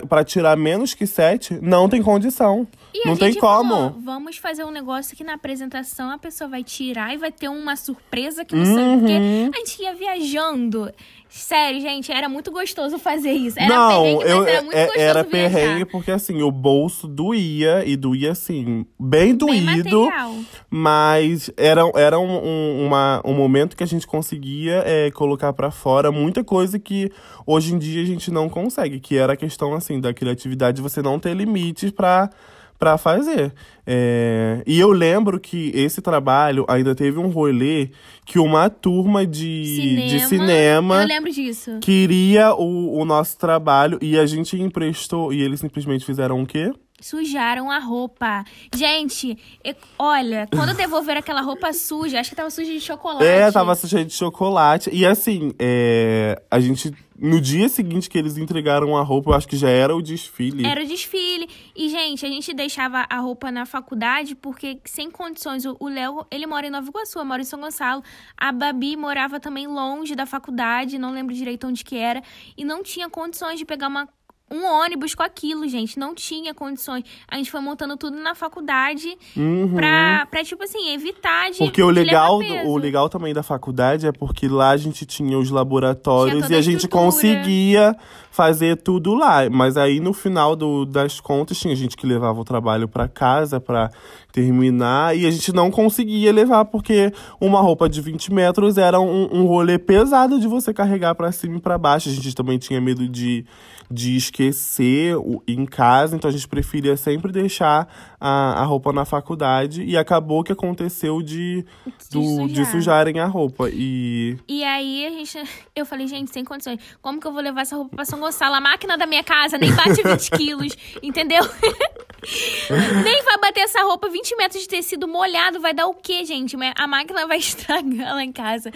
Speaker 2: pra tirar menos que 7, não tem condição.
Speaker 1: E a
Speaker 2: não tem como.
Speaker 1: falou, vamos fazer um negócio que na apresentação a pessoa vai tirar e vai ter uma surpresa que não sabe porque
Speaker 2: Uhum.
Speaker 1: a gente ia viajando. Sério, gente, era muito gostoso fazer isso. Era
Speaker 2: não,
Speaker 1: perrengue, mas
Speaker 2: eu,
Speaker 1: era muito
Speaker 2: é-
Speaker 1: gostoso
Speaker 2: era
Speaker 1: viajar.
Speaker 2: perrengue porque, assim, o bolso doía, e doía, assim, bem
Speaker 1: Bem
Speaker 2: doído.
Speaker 1: material.
Speaker 2: Mas era, era um, um, uma, um momento que a gente conseguia é, colocar pra fora muita coisa que hoje em dia a gente não consegue. Que era a questão, assim, da criatividade, você não ter limites pra, pra fazer. É, e eu lembro que esse trabalho ainda teve um rolê que uma turma de de cinema
Speaker 1: Eu lembro disso.
Speaker 2: queria o, o nosso trabalho e a gente emprestou. E eles simplesmente fizeram o quê?
Speaker 1: Sujaram a roupa. Gente, e- olha, quando devolveram aquela roupa suja, acho que tava suja de chocolate.
Speaker 2: É, tava cheio de chocolate. E assim, é, a gente. No dia seguinte que eles entregaram a roupa, eu acho que já era o desfile.
Speaker 1: Era o desfile. E, gente, a gente deixava a roupa na faculdade porque, sem condições, o Léo, ele mora em Nova Iguaçu, eu moro em São Gonçalo. A Babi morava também longe da faculdade, não lembro direito onde que era. E não tinha condições de pegar uma, um ônibus com aquilo, gente. Não tinha condições. A gente foi montando tudo na faculdade
Speaker 2: Uhum.
Speaker 1: pra, pra, tipo assim, evitar de
Speaker 2: Porque o legal, o legal também da faculdade é porque lá a gente tinha os laboratórios
Speaker 1: Tinha
Speaker 2: e a
Speaker 1: a
Speaker 2: gente conseguia fazer tudo lá. Mas aí no final do- das contas tinha gente que levava o trabalho pra casa pra terminar e a gente não conseguia levar porque uma roupa de 20 metros era um, um rolê pesado de você carregar pra cima e pra baixo. A gente também tinha medo de, de esquecer o- em casa, então a gente preferia sempre deixar a, a roupa na faculdade e acabou que aconteceu de, do- de
Speaker 1: sujar.
Speaker 2: sujarem a roupa. E
Speaker 1: E aí a gente. Eu falei, gente, sem condições. Como que eu vou levar essa roupa pra São Gonçalo? A máquina da minha casa nem bate 20 quilos, entendeu? nem vai bater essa roupa 20 metros de tecido molhado. Vai dar o quê, gente? A máquina vai estragar lá em casa.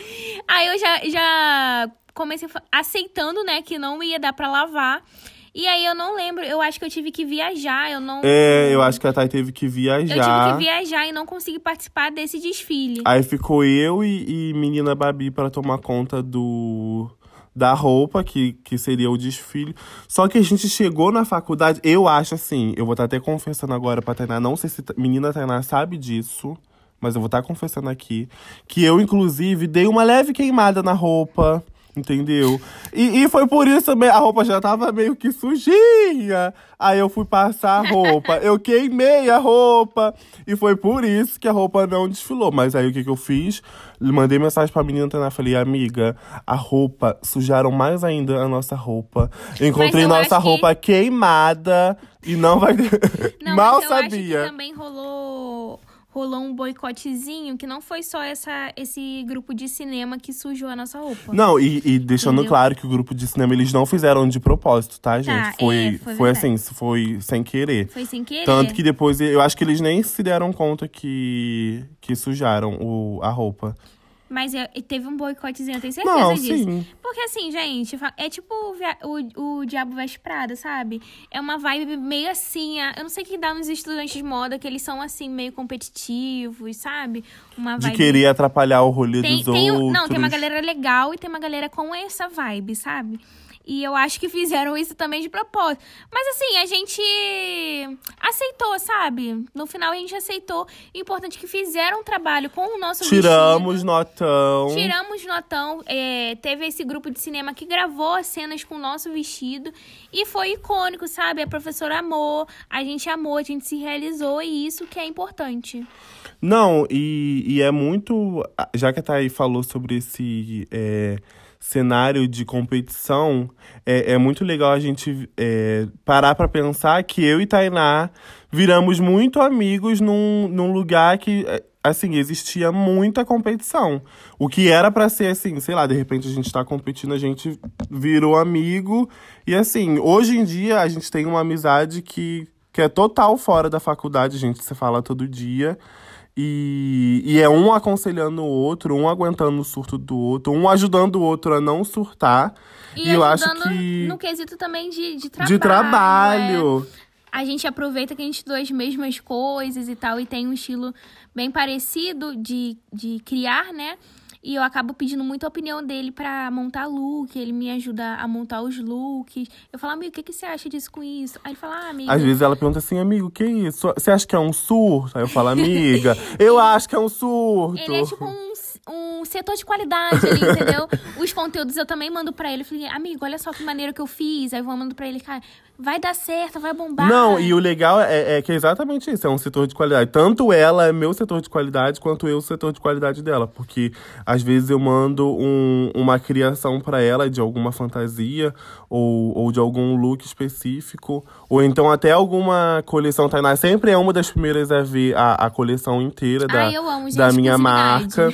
Speaker 1: Aí eu já, já comecei aceitando, né, que não ia dar pra lavar. E aí eu não lembro, eu acho que eu tive que viajar, eu não.
Speaker 2: é, eu acho que a Thay teve que
Speaker 1: Eu
Speaker 2: viajar.
Speaker 1: tive que viajar e não consegui participar desse desfile.
Speaker 2: Aí ficou eu e, e menina Babi para tomar conta do da roupa, que, que seria o desfile. Só que a gente chegou na faculdade, eu acho assim, eu vou estar até confessando agora pra Tainá, não sei se menina Tainá sabe disso, mas eu vou estar confessando aqui, que eu, inclusive, dei uma leve queimada na roupa. Entendeu? E, e foi por isso também, a roupa já tava meio que sujinha. Aí eu fui passar a roupa, eu queimei a roupa. E foi por isso que a roupa não desfilou. Mas aí o que, que eu fiz? Mandei mensagem pra menina Tainá, falei, amiga, a roupa, sujaram mais ainda a nossa roupa. Encontrei nossa
Speaker 1: acho que-
Speaker 2: roupa queimada e não vai.
Speaker 1: Não,
Speaker 2: Mal
Speaker 1: mas eu acho
Speaker 2: sabia.
Speaker 1: que também rolou, rolou um boicotezinho, que não foi só essa, esse grupo de cinema que sujou a nossa roupa.
Speaker 2: Não, e, e deixando
Speaker 1: Entendeu?
Speaker 2: claro que o grupo de cinema eles não fizeram de propósito, tá, gente?
Speaker 1: é,
Speaker 2: foi,
Speaker 1: foi
Speaker 2: foi
Speaker 1: verdade.
Speaker 2: assim, foi sem querer.
Speaker 1: Foi sem querer.
Speaker 2: Tanto que depois eu acho que eles nem se deram conta que, que sujaram o, a roupa.
Speaker 1: Mas é- teve um boicotezinho, eu tenho certeza
Speaker 2: Não,
Speaker 1: disso.
Speaker 2: sim.
Speaker 1: Porque assim, gente, é tipo o, o, o Diabo Veste Prada, sabe? É uma vibe meio assim. Eu não sei o que dá nos estudantes de moda, que eles são assim, meio competitivos, sabe? Uma
Speaker 2: De
Speaker 1: vibe.
Speaker 2: querer atrapalhar o rolê
Speaker 1: Tem,
Speaker 2: dos
Speaker 1: tem,
Speaker 2: outros.
Speaker 1: não, tem uma galera legal e tem uma galera com essa vibe, sabe? E eu acho que fizeram isso também de propósito. Mas assim, a gente aceitou, sabe? No final a gente aceitou. O importante é que fizeram um trabalho com o nosso
Speaker 2: Tiramos
Speaker 1: vestido.
Speaker 2: notão.
Speaker 1: Tiramos notão. É, teve esse grupo de cinema que gravou as cenas com o nosso vestido. E foi icônico, sabe? A professora amou, a gente amou, a gente se realizou. E isso que é importante.
Speaker 2: Não, e, e é muito. Já que a Thay falou sobre esse é, cenário de competição, é, é muito legal a gente é, parar para pensar que eu e Tainá viramos muito amigos num, num lugar que. é, Assim, existia muita competição. O que era para ser assim, sei lá, de repente a gente tá competindo, a gente virou amigo. E assim, hoje em dia a gente tem uma amizade que, que é total fora da faculdade, a gente se fala todo dia. E, e é um aconselhando o outro, um aguentando o surto do outro, um ajudando o outro a não surtar.
Speaker 1: E,
Speaker 2: eu acho que.
Speaker 1: no quesito também de, de trabalho.
Speaker 2: de
Speaker 1: é.
Speaker 2: trabalho.
Speaker 1: A gente aproveita que a gente estudou as mesmas coisas e tal, e tem um estilo bem parecido de, de criar, né? E eu acabo pedindo muito a opinião dele pra montar look, ele me ajuda a montar os looks. Eu falo, amigo, o que, que você acha disso com isso? Aí ele fala, ah, amigo.
Speaker 2: Às vezes ela pergunta assim, amigo, que isso? Você acha que é um surto? Aí eu falo, amiga, eu acho que é um surto.
Speaker 1: Ele é tipo um, um setor de qualidade ali, entendeu? Os conteúdos eu também mando pra ele. Eu falei, amigo, olha só que maneira que eu fiz. Aí eu vou mandando pra ele, cara, vai dar certo, vai bombar.
Speaker 2: Não, e o legal é, é que é exatamente isso, é um setor de qualidade. Tanto ela é meu setor de qualidade, quanto eu o setor de qualidade dela. Porque às vezes eu mando um- uma criação pra ela de alguma fantasia ou, ou de algum look específico. Ou então até alguma coleção. Tainá sempre é uma das primeiras a ver a, a coleção inteira da,
Speaker 1: Ai,
Speaker 2: da minha marca.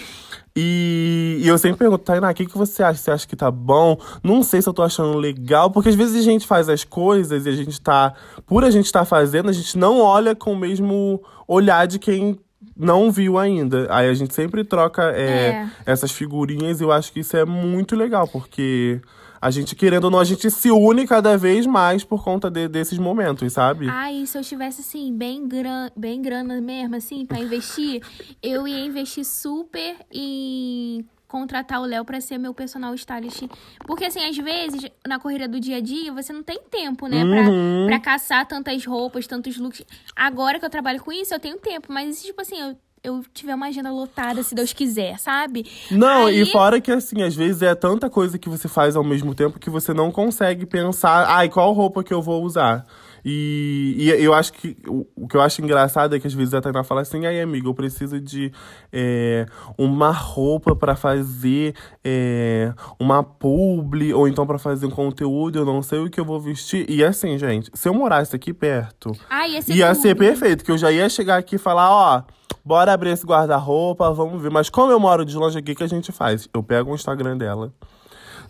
Speaker 2: E, e eu sempre pergunto, Tainá, o que, que você acha? Você acha que tá bom? Não sei se eu tô achando legal, porque às vezes a gente faz as coisas e a gente tá. Por a gente estar fazendo, a gente não olha com o mesmo olhar de quem não viu ainda. Aí a gente sempre troca é,
Speaker 1: É.
Speaker 2: essas figurinhas e eu acho que isso é muito legal, porque a gente, querendo ou não, a gente se une cada vez mais por conta de- desses momentos, sabe?
Speaker 1: Ai, se eu tivesse, assim, bem, gran... bem grana mesmo, assim, pra investir, eu ia investir super em contratar o Léo pra ser meu personal stylist. Porque, assim, às vezes, na corrida do dia a dia, você não tem tempo, né? Pra,
Speaker 2: Uhum.
Speaker 1: pra caçar tantas roupas, tantos looks. Agora que eu trabalho com isso, eu tenho tempo. Mas, tipo assim, eu, eu tiver uma agenda lotada, se Deus quiser, sabe?
Speaker 2: Não,
Speaker 1: Aí-
Speaker 2: e fora que assim, às vezes é tanta coisa que você faz ao mesmo tempo que você não consegue pensar, ai, qual roupa que eu vou usar? E, e eu acho que o, o que eu acho engraçado é que às vezes a Tainá fala assim, ai, amiga, eu preciso de é, uma roupa pra fazer é, uma publi, ou então pra fazer um conteúdo, eu não sei o que eu vou vestir. E assim, gente, se eu morasse aqui perto,
Speaker 1: Ai, ia ser
Speaker 2: Ia ser perfeito, que eu já ia chegar aqui e falar, ó, bora abrir esse guarda-roupa, vamos ver. Mas como eu moro de longe aqui, o que a gente faz? Eu pego o Instagram dela,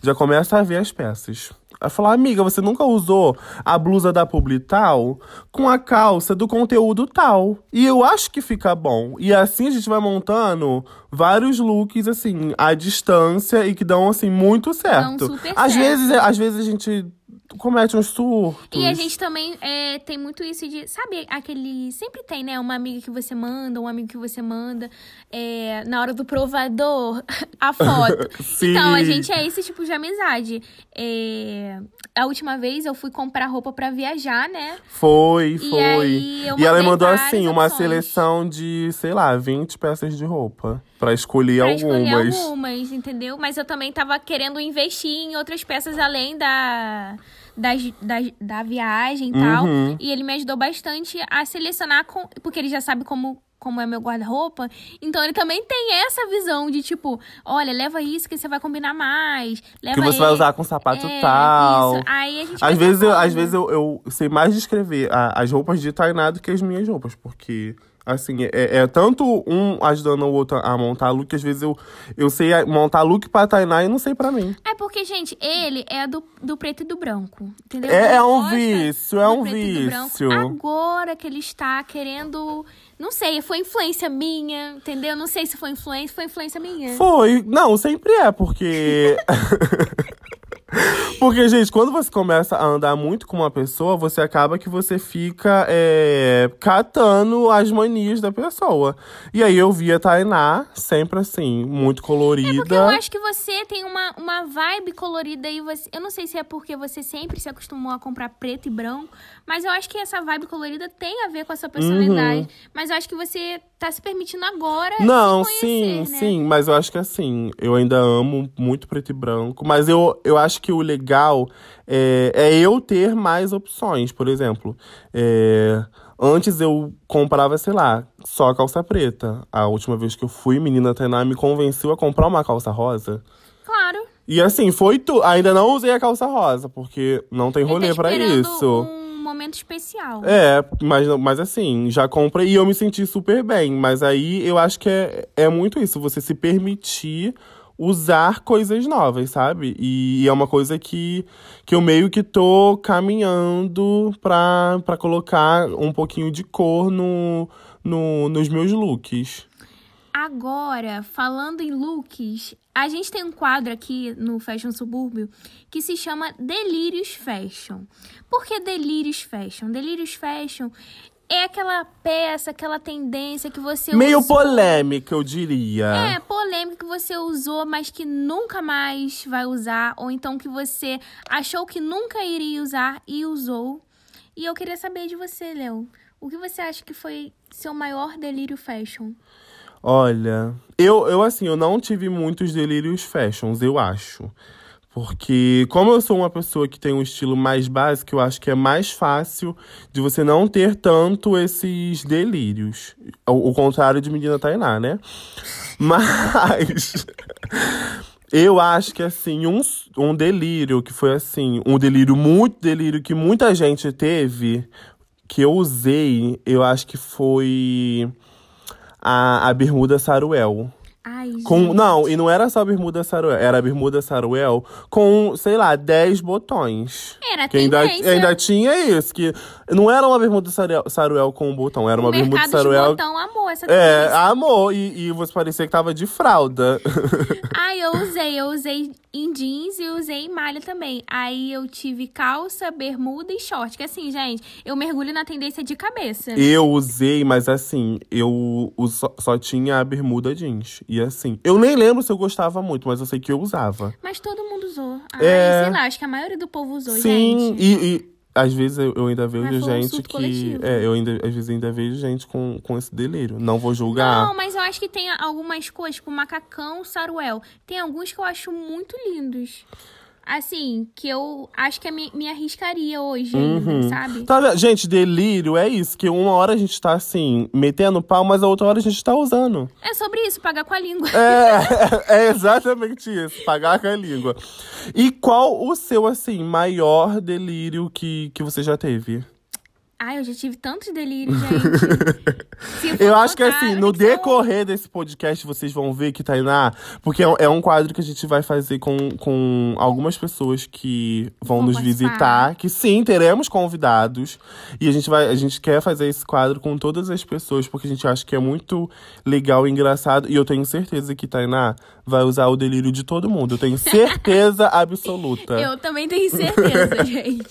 Speaker 2: já começa a ver as peças. Aí falar, amiga, você nunca usou a blusa da publi tal com a calça do conteúdo tal. E eu acho que fica bom. E assim a gente vai montando vários looks, assim, à distância e que dão, assim, muito certo.
Speaker 1: super
Speaker 2: às,
Speaker 1: certo.
Speaker 2: Vezes, às vezes a gente comete uns surtos.
Speaker 1: E a gente também é, tem muito isso de, sabe, aquele. Sempre tem, né? Uma amiga que você manda, um amigo que você manda. é, na hora do provador, a foto.
Speaker 2: Sim.
Speaker 1: Então, a gente é esse tipo de amizade. É, a última vez eu fui comprar roupa pra viajar, né?
Speaker 2: Foi,
Speaker 1: E
Speaker 2: foi. e ela mandou assim, uma
Speaker 1: opções.
Speaker 2: seleção de, sei lá, 20 peças de roupa. Pra escolher
Speaker 1: Pra
Speaker 2: algumas.
Speaker 1: escolher algumas, entendeu? Mas eu também tava querendo investir em outras peças além da, da, da, da viagem e tal.
Speaker 2: Uhum.
Speaker 1: E ele me ajudou bastante a selecionar, com, porque ele já sabe como, como é meu guarda-roupa. Então ele também tem essa visão de tipo, olha, leva isso que você vai combinar mais. Leva
Speaker 2: Que você vai usar com sapato
Speaker 1: É,
Speaker 2: tal.
Speaker 1: Isso. Aí a gente
Speaker 2: Às vezes, eu, às vezes eu, eu sei mais descrever a- as roupas de Tainá do que as minhas roupas, porque. Assim, é, é tanto um ajudando o outro a montar look, às vezes eu, eu sei montar look pra Tainá e não sei pra mim.
Speaker 1: É porque, gente, ele é do, do preto e do branco. Entendeu?
Speaker 2: É- é um vício, é um vício.
Speaker 1: Agora que ele está querendo. Não sei, foi influência minha, entendeu? Não sei se foi influência, foi influência minha.
Speaker 2: Foi. Não, sempre é, porque. Porque, gente, quando você começa a andar muito com uma pessoa, você acaba que você fica é, catando as manias da pessoa. E aí eu via a Tainá, sempre assim, muito colorida. É
Speaker 1: porque eu acho que você tem uma, uma vibe colorida e você. Eu não sei se é porque você sempre se acostumou a comprar preto e branco, mas eu acho que essa vibe colorida tem a ver com a sua personalidade. Uhum. Mas eu acho que você tá se permitindo agora.
Speaker 2: Não,
Speaker 1: conhecer,
Speaker 2: sim,
Speaker 1: né?
Speaker 2: sim. Mas eu acho que assim, eu ainda amo muito preto e branco. Mas eu, eu acho que o legal é, é eu ter mais opções. Por exemplo, é, antes eu comprava, sei lá, só calça preta. A última vez que eu fui, menina Tainá me convenceu a comprar uma calça rosa.
Speaker 1: Claro.
Speaker 2: E assim, foi tu. Ainda não usei a calça rosa, porque não tem rolê tá para isso.
Speaker 1: Um momento especial.
Speaker 2: É, mas, mas assim, já comprei e eu me senti super bem. Mas aí eu acho que é, é muito isso, você se permitir usar coisas novas, sabe? E é uma coisa que, que eu meio que tô caminhando pra, pra colocar um pouquinho de cor no, no, nos meus looks.
Speaker 1: Agora, falando em looks, a gente tem um quadro aqui no Fashion Subúrbio que se chama Delírios Fashion. Por que Delírios Fashion? Delírios Fashion é aquela peça, aquela tendência que você
Speaker 2: Meio
Speaker 1: usou.
Speaker 2: polêmica, eu diria.
Speaker 1: É, polêmica que você usou, mas que nunca mais vai usar. Ou então que você achou que nunca iria usar e usou. E eu queria saber de você, Léo. O que você acha que foi seu maior delírio fashion?
Speaker 2: Olha, eu, eu assim, eu não tive muitos delírios fashions, eu acho. Porque, como eu sou uma pessoa que tem um estilo mais básico, eu acho que é mais fácil de você não ter tanto esses delírios. O, o contrário de menina Tainá, né? Mas. eu acho que, assim, um, um delírio que foi, assim, um delírio muito delírio que muita gente teve, que eu usei, eu acho que foi a, a bermuda Saruel.
Speaker 1: Ai,
Speaker 2: com, não, e não era só a bermuda Saruel, era a bermuda Saruel com, sei lá, 10 botões.
Speaker 1: Era
Speaker 2: que ainda, ainda tinha isso, que não era uma bermuda Saruel, Saruel com um botão, era uma
Speaker 1: o
Speaker 2: bermuda Saruel.
Speaker 1: De botão amou essa
Speaker 2: É,
Speaker 1: tendência.
Speaker 2: amor, e, e você parecia que tava de fralda.
Speaker 1: Ai, eu usei, eu usei em jeans e usei em malha também. Aí eu tive calça, bermuda e short. Que assim, gente, eu mergulho na tendência de cabeça.
Speaker 2: Eu usei, mas assim, eu só, só tinha a bermuda jeans. E assim, eu nem lembro se eu gostava muito, mas eu sei que eu usava.
Speaker 1: Mas todo mundo usou. Ai,
Speaker 2: É.
Speaker 1: sei lá, acho que a maioria do povo usou,
Speaker 2: Sim,
Speaker 1: gente.
Speaker 2: e, e às vezes eu, ainda vejo
Speaker 1: Mas um
Speaker 2: gente
Speaker 1: surto
Speaker 2: que.
Speaker 1: coletivo.
Speaker 2: É, eu ainda, às vezes ainda vejo gente com, com esse delírio. Não vou julgar.
Speaker 1: Não, mas eu acho que tem algumas coisas, tipo macacão, saruel. Tem alguns que eu acho muito lindos. Assim, que eu acho que eu me, me arriscaria hoje
Speaker 2: Uhum.
Speaker 1: sabe?
Speaker 2: Tá? Gente, delírio é isso, que uma hora a gente tá assim, metendo pau, mas a outra hora a gente tá usando.
Speaker 1: É sobre isso, pagar com a língua.
Speaker 2: É, é exatamente isso, pagar com a língua. E qual o seu, assim, maior delírio que, que você já teve?
Speaker 1: Ai, eu já tive tantos delírios, gente.
Speaker 2: Eu acho que assim, no decorrer desse podcast, vocês vão ver que Tainá. Porque é um- é um quadro que a gente vai fazer com, com algumas pessoas que vão
Speaker 1: Vão
Speaker 2: nos
Speaker 1: participar.
Speaker 2: visitar. Que sim, teremos convidados. E a gente vai. A gente quer fazer esse quadro com todas as pessoas, porque a gente acha que é muito legal e engraçado. E eu tenho certeza que Tainá vai usar o delírio de todo mundo. Eu tenho certeza absoluta.
Speaker 1: Eu também tenho certeza, gente.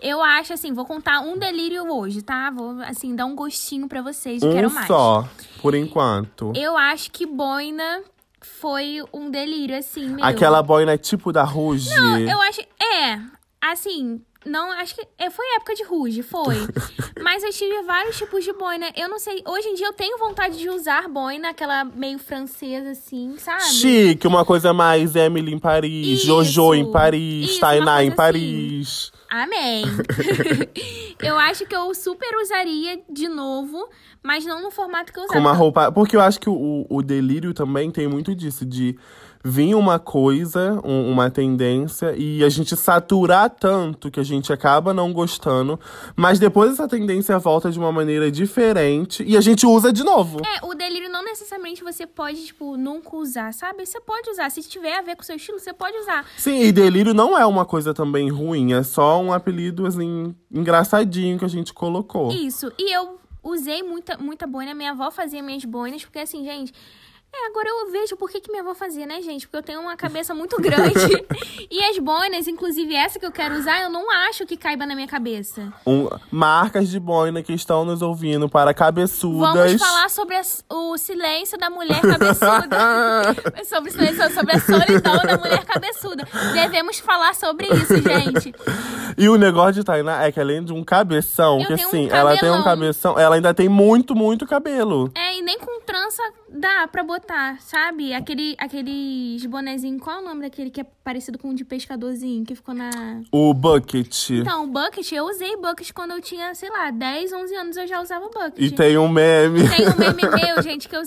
Speaker 1: Eu acho assim, vou contar um delírio hoje, tá? Vou, assim, dar um gostinho pra vocês. Eu
Speaker 2: um
Speaker 1: quero mais.
Speaker 2: só, por enquanto.
Speaker 1: Eu acho que boina foi um delírio, assim, meu.
Speaker 2: Aquela boina tipo da Rouge.
Speaker 1: Não, eu acho. É, assim. Não, acho que. é, Foi época de ruge, foi. Mas eu tive vários tipos de boina. Eu não sei. Hoje em dia eu tenho vontade de usar boina, aquela meio francesa, assim, sabe?
Speaker 2: Chique, uma coisa mais Emily em Paris,
Speaker 1: Isso,
Speaker 2: Jojo em Paris,
Speaker 1: isso,
Speaker 2: Tainá em
Speaker 1: assim.
Speaker 2: Paris.
Speaker 1: Amém. eu acho que eu super usaria de novo, mas não no formato que eu usava.
Speaker 2: Com uma roupa. Porque eu acho que o, o delírio também tem muito disso, de vir uma coisa, um- uma tendência, e a gente saturar tanto que a gente acaba não gostando, mas depois essa tendência volta de uma maneira diferente e a gente usa de novo.
Speaker 1: É, o delírio não necessariamente você pode, tipo, nunca usar, sabe? Você pode usar. Se tiver a ver com o seu estilo, você pode usar.
Speaker 2: Sim, e delírio não é uma coisa também ruim, é só um apelido, assim, engraçadinho que a gente colocou.
Speaker 1: Isso. E eu usei muita, muita boina. Minha avó fazia minhas boinas, porque assim, gente. É, agora eu vejo por que, que minha avó fazia, né, gente? Porque eu tenho uma cabeça muito grande. e as boinas, inclusive essa que eu quero usar, eu não acho que caiba na minha cabeça.
Speaker 2: Um, marcas de boina que estão nos ouvindo para cabeçudas.
Speaker 1: Vamos falar sobre as- o silêncio da mulher cabeçuda. sobre, sobre a solidão da mulher cabeçuda. Devemos falar sobre isso, gente.
Speaker 2: E o negócio de Tainá é que além de um cabeção,
Speaker 1: Eu
Speaker 2: que
Speaker 1: tenho um
Speaker 2: assim, ela tem um cabeção, ela ainda tem muito, muito cabelo.
Speaker 1: É, e nem com trança dá pra botar, sabe? Aquele, aqueles bonezinhos, qual é o nome daquele que é parecido com o de pescadorzinho, que ficou na...
Speaker 2: O bucket.
Speaker 1: Então, bucket, eu usei bucket quando eu tinha, sei lá, 10, 11 anos eu já usava bucket.
Speaker 2: E tem um meme
Speaker 1: Tem um meme meu, gente, que eu...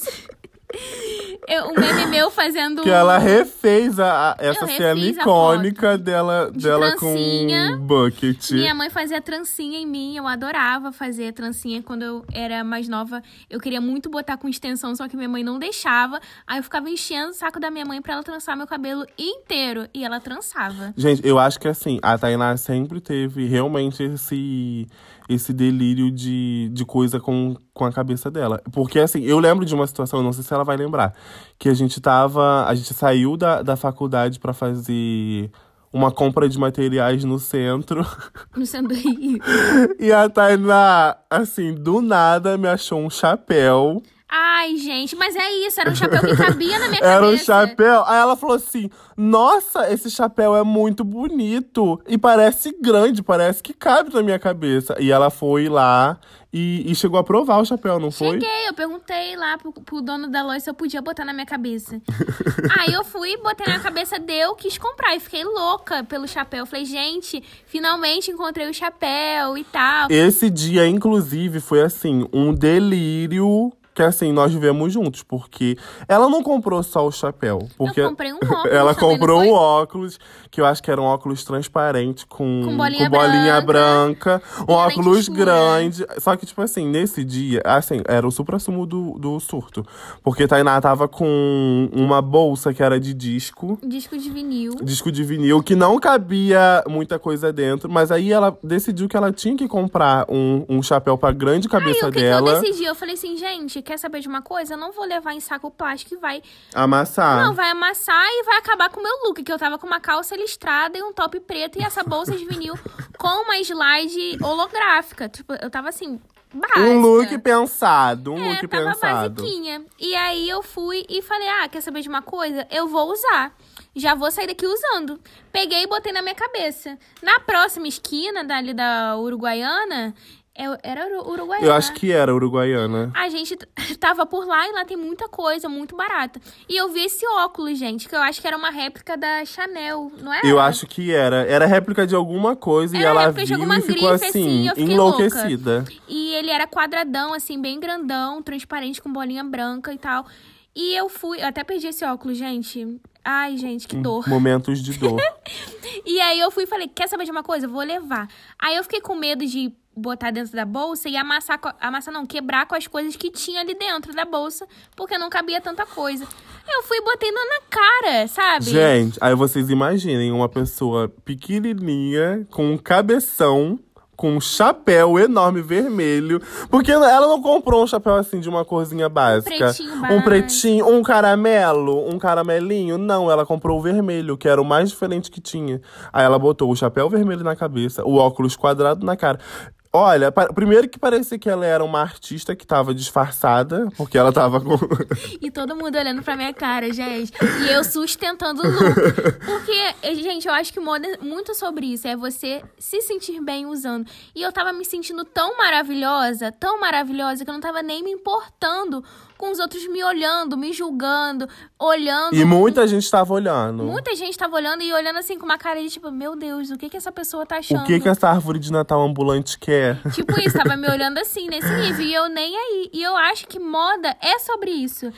Speaker 1: eu um meme meu fazendo...
Speaker 2: que ela refez a, a- essa cena icônica dela,
Speaker 1: De
Speaker 2: dela com bucket.
Speaker 1: Minha mãe fazia trancinha em mim, eu adorava fazer trancinha quando eu era mais nova. Eu queria muito botar com extensão, só que minha mãe não deixava. Aí eu ficava enchendo o saco da minha mãe pra ela trançar meu cabelo inteiro. E ela trançava.
Speaker 2: Gente, eu acho que assim, a Tainá sempre teve realmente esse, esse delírio de, de coisa com, com a cabeça dela. Porque assim, eu lembro de uma situação, não sei se ela vai lembrar, que a gente tava. A gente saiu da, da faculdade pra fazer uma compra de materiais no centro.
Speaker 1: No centro do Rio.
Speaker 2: e a Tainá, assim, do nada me achou um chapéu.
Speaker 1: Ai, gente, mas é isso. Era um chapéu que cabia na minha
Speaker 2: Era um
Speaker 1: cabeça.
Speaker 2: chapéu. Aí ela falou assim: Nossa, esse chapéu é muito bonito. E parece grande, parece que cabe na minha cabeça. E ela foi lá e, e chegou a provar o chapéu, não foi?
Speaker 1: Cheguei, eu perguntei lá pro, pro dono da loja se eu podia botar na minha cabeça. Aí eu fui, botei na minha cabeça, deu, quis comprar. E fiquei louca pelo chapéu. Falei, gente, finalmente encontrei o chapéu e tal.
Speaker 2: Esse dia, inclusive, foi assim, um delírio. Que assim, nós vivemos juntos, porque ela não comprou só o chapéu. Porque
Speaker 1: eu comprei um óculos.
Speaker 2: Ela comprou um óculos, que eu acho que era um óculos transparente com,
Speaker 1: Com bolinha
Speaker 2: branca, um
Speaker 1: E a lente
Speaker 2: óculos grande. Só que, tipo assim, nesse dia, assim, era o supra-sumo do, do surto. Porque Tainá tava com uma bolsa que era de disco.
Speaker 1: Disco de vinil.
Speaker 2: Disco de vinil, que não cabia muita coisa dentro, mas aí ela decidiu que ela tinha que comprar um, um chapéu pra grande cabeça
Speaker 1: que, que
Speaker 2: dela
Speaker 1: eu decidi? Eu falei assim, gente, quer saber de uma coisa? Eu não vou levar em saco plástico e vai.
Speaker 2: amassar.
Speaker 1: Não, vai amassar e vai acabar com o meu look. Que eu tava com uma calça listrada e um top preto e essa bolsa de vinil com uma slide holográfica. Tipo, eu tava assim, básica.
Speaker 2: Um look pensado, um
Speaker 1: É,
Speaker 2: look
Speaker 1: tava
Speaker 2: pensado.
Speaker 1: basiquinha. E aí eu fui e falei, ah, quer saber de uma coisa? Eu vou usar. Já vou sair daqui usando. Peguei e botei na minha cabeça. Na próxima esquina dali da Uruguaiana, era Uru- Uruguaiana.
Speaker 2: Eu acho que era uruguaiana.
Speaker 1: A gente tava por lá e lá tem muita coisa, muito barata. E eu vi esse óculos, gente, que eu acho que era uma réplica da Chanel, não é?
Speaker 2: Eu acho que era. Era réplica de alguma coisa e
Speaker 1: Era
Speaker 2: ela
Speaker 1: réplica de
Speaker 2: viu
Speaker 1: alguma
Speaker 2: e ficou
Speaker 1: grife,
Speaker 2: assim,
Speaker 1: assim,
Speaker 2: enlouquecida.
Speaker 1: E ele era quadradão, assim, bem grandão, transparente, com bolinha branca e tal. E eu fui, eu até perdi esse óculos, gente. Ai, gente, que dor.
Speaker 2: Momentos de dor.
Speaker 1: E aí eu fui e falei, quer saber de uma coisa? Vou levar. Aí eu fiquei com medo de botar dentro da bolsa e amassar, amassar não, quebrar com as coisas que tinha ali dentro da bolsa, porque não cabia tanta coisa. Eu fui e botei na na cara, sabe?
Speaker 2: Gente, aí vocês imaginem uma pessoa pequenininha, com um cabeção, com um chapéu enorme vermelho. Porque ela não comprou um chapéu assim de uma corzinha básica.
Speaker 1: pretinho
Speaker 2: um pretinho, um caramelo, um caramelinho. Não, ela comprou o vermelho, que era o mais diferente que tinha. Aí ela botou o chapéu vermelho na cabeça, o óculos quadrado na cara. Olha, primeiro que parecia que ela era uma artista que tava disfarçada, porque ela tava com.
Speaker 1: E todo mundo olhando pra minha cara, gente. E eu sustentando o look. Porque, gente, eu acho que moda é muito sobre isso. É você se sentir bem usando. E eu tava me sentindo tão maravilhosa, tão maravilhosa, que eu não tava nem me importando com os outros me olhando, me julgando, olhando.
Speaker 2: E muita gente tava olhando.
Speaker 1: Muita gente tava olhando e olhando assim com uma cara de tipo, meu Deus, o que que essa pessoa tá achando?
Speaker 2: O que que essa árvore de Natal ambulante quer?
Speaker 1: Tipo isso, tava me olhando assim, nesse nível. E eu nem aí. E eu acho que moda é sobre isso.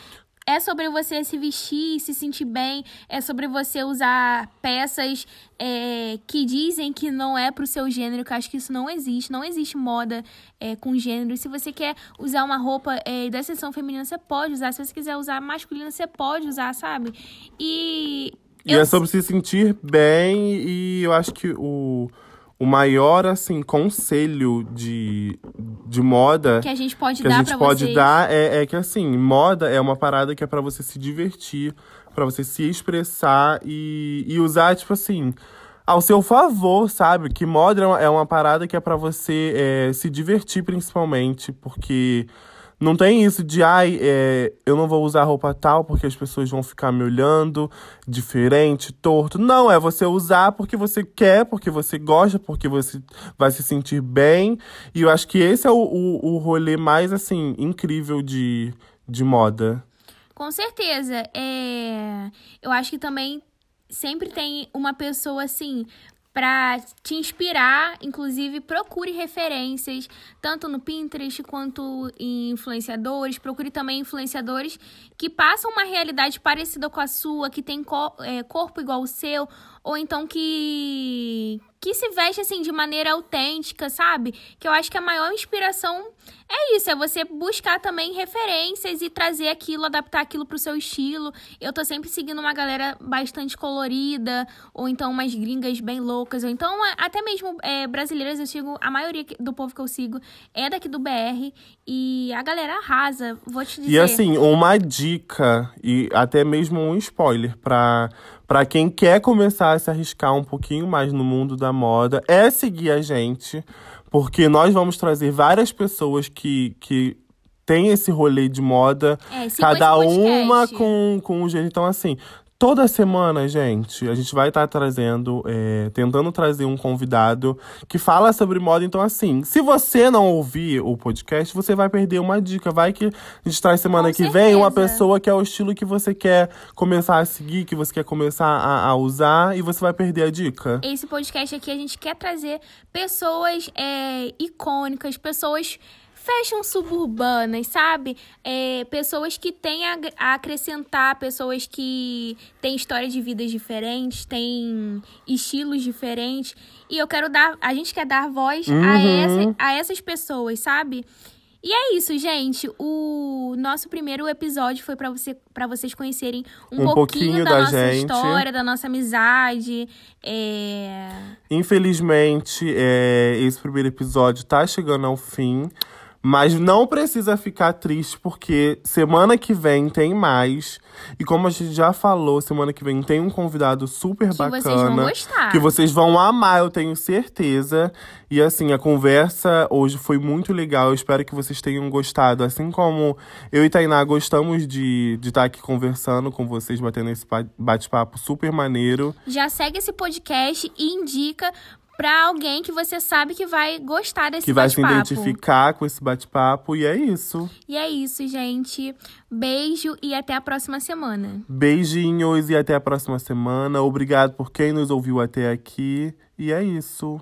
Speaker 1: É sobre você se vestir, se sentir bem. É sobre você usar peças é, que dizem que não é pro seu gênero, que eu acho que isso não existe. Não existe moda é, com gênero. Se você quer usar uma roupa é, da seção feminina, você pode usar. Se você quiser usar masculina, você pode usar, sabe? E.
Speaker 2: E
Speaker 1: eu
Speaker 2: é sobre se sentir bem e eu acho que o, o maior, assim, conselho de, de moda
Speaker 1: Que a gente pode
Speaker 2: que a
Speaker 1: dar
Speaker 2: gente
Speaker 1: pra
Speaker 2: pode
Speaker 1: vocês.
Speaker 2: dar é, é que, assim, moda é uma parada que é pra você se divertir, pra você se expressar e, e usar, tipo assim, ao seu favor, sabe? Que moda é uma, é uma parada que é pra você é, se divertir, principalmente, porque não tem isso de, ai, é, eu não vou usar roupa tal porque as pessoas vão ficar me olhando diferente, torto. Não, é você usar porque você quer, porque você gosta, porque você vai se sentir bem. E eu acho que esse é o, o, o rolê mais, assim, incrível de, de moda.
Speaker 1: Com certeza. É... Eu acho que também sempre tem uma pessoa assim pra te inspirar, inclusive procure referências, tanto no Pinterest quanto em influenciadores. Procure também influenciadores que passam uma realidade parecida com a sua, que tem é, corpo igual ao seu, ou então que que se veste assim de maneira autêntica, sabe? Que eu acho que a maior inspiração é isso, é você buscar também referências e trazer aquilo, adaptar aquilo pro seu estilo. Eu tô sempre seguindo uma galera bastante colorida, ou então umas gringas bem loucas, ou então é, até mesmo é, brasileiras, eu sigo, a maioria do povo que eu sigo é daqui do BR, e a galera arrasa, vou te dizer.
Speaker 2: E assim, uma dica e até mesmo um spoiler pra, pra quem quer começar a se arriscar um pouquinho mais no mundo da moda é seguir a gente, porque nós vamos trazer várias pessoas que, que têm esse rolê de moda,
Speaker 1: É,
Speaker 2: cada uma com, com um jeito. Então, assim. Toda semana, gente, a gente vai estar trazendo, é, tentando trazer um convidado que fala sobre moda. Então, assim, se você não ouvir o podcast, você vai perder uma dica. Vai que a gente traz semana
Speaker 1: Com
Speaker 2: que vem uma
Speaker 1: certeza.
Speaker 2: pessoa que é o estilo que você quer começar a seguir, que você quer começar a, a usar, e você vai perder a dica.
Speaker 1: Esse podcast aqui a gente quer trazer pessoas é, icônicas, pessoas fashion suburbanas, sabe? É, pessoas que têm a, a acrescentar, pessoas que têm histórias de vidas diferentes, têm estilos diferentes. E eu quero dar, a gente quer dar voz a,
Speaker 2: Uhum.
Speaker 1: essa, a essas pessoas, sabe? E é isso, gente. O nosso primeiro episódio foi pra você, para vocês conhecerem um,
Speaker 2: Um
Speaker 1: pouquinho,
Speaker 2: pouquinho
Speaker 1: da,
Speaker 2: da
Speaker 1: nossa
Speaker 2: gente.
Speaker 1: história, da nossa amizade. É...
Speaker 2: Infelizmente, é, esse primeiro episódio tá chegando ao fim. Mas não precisa ficar triste, porque semana que vem tem mais. E como a gente já falou, semana que vem tem um convidado super
Speaker 1: Que
Speaker 2: bacana.
Speaker 1: vocês vão gostar.
Speaker 2: Que vocês vão amar, eu tenho certeza. E assim, a conversa hoje foi muito legal. Eu espero que vocês tenham gostado. Assim como eu e Tainá gostamos de estar de tá aqui conversando com vocês, batendo esse ba- bate-papo super maneiro.
Speaker 1: Já segue esse podcast e indica pra alguém que você sabe que vai gostar desse
Speaker 2: que vai se
Speaker 1: bate-papo.
Speaker 2: identificar com esse bate-papo. E é isso.
Speaker 1: E é isso, gente. Beijo e até a próxima semana.
Speaker 2: Beijinhos e até a próxima semana. Obrigado por quem nos ouviu até aqui. E é isso.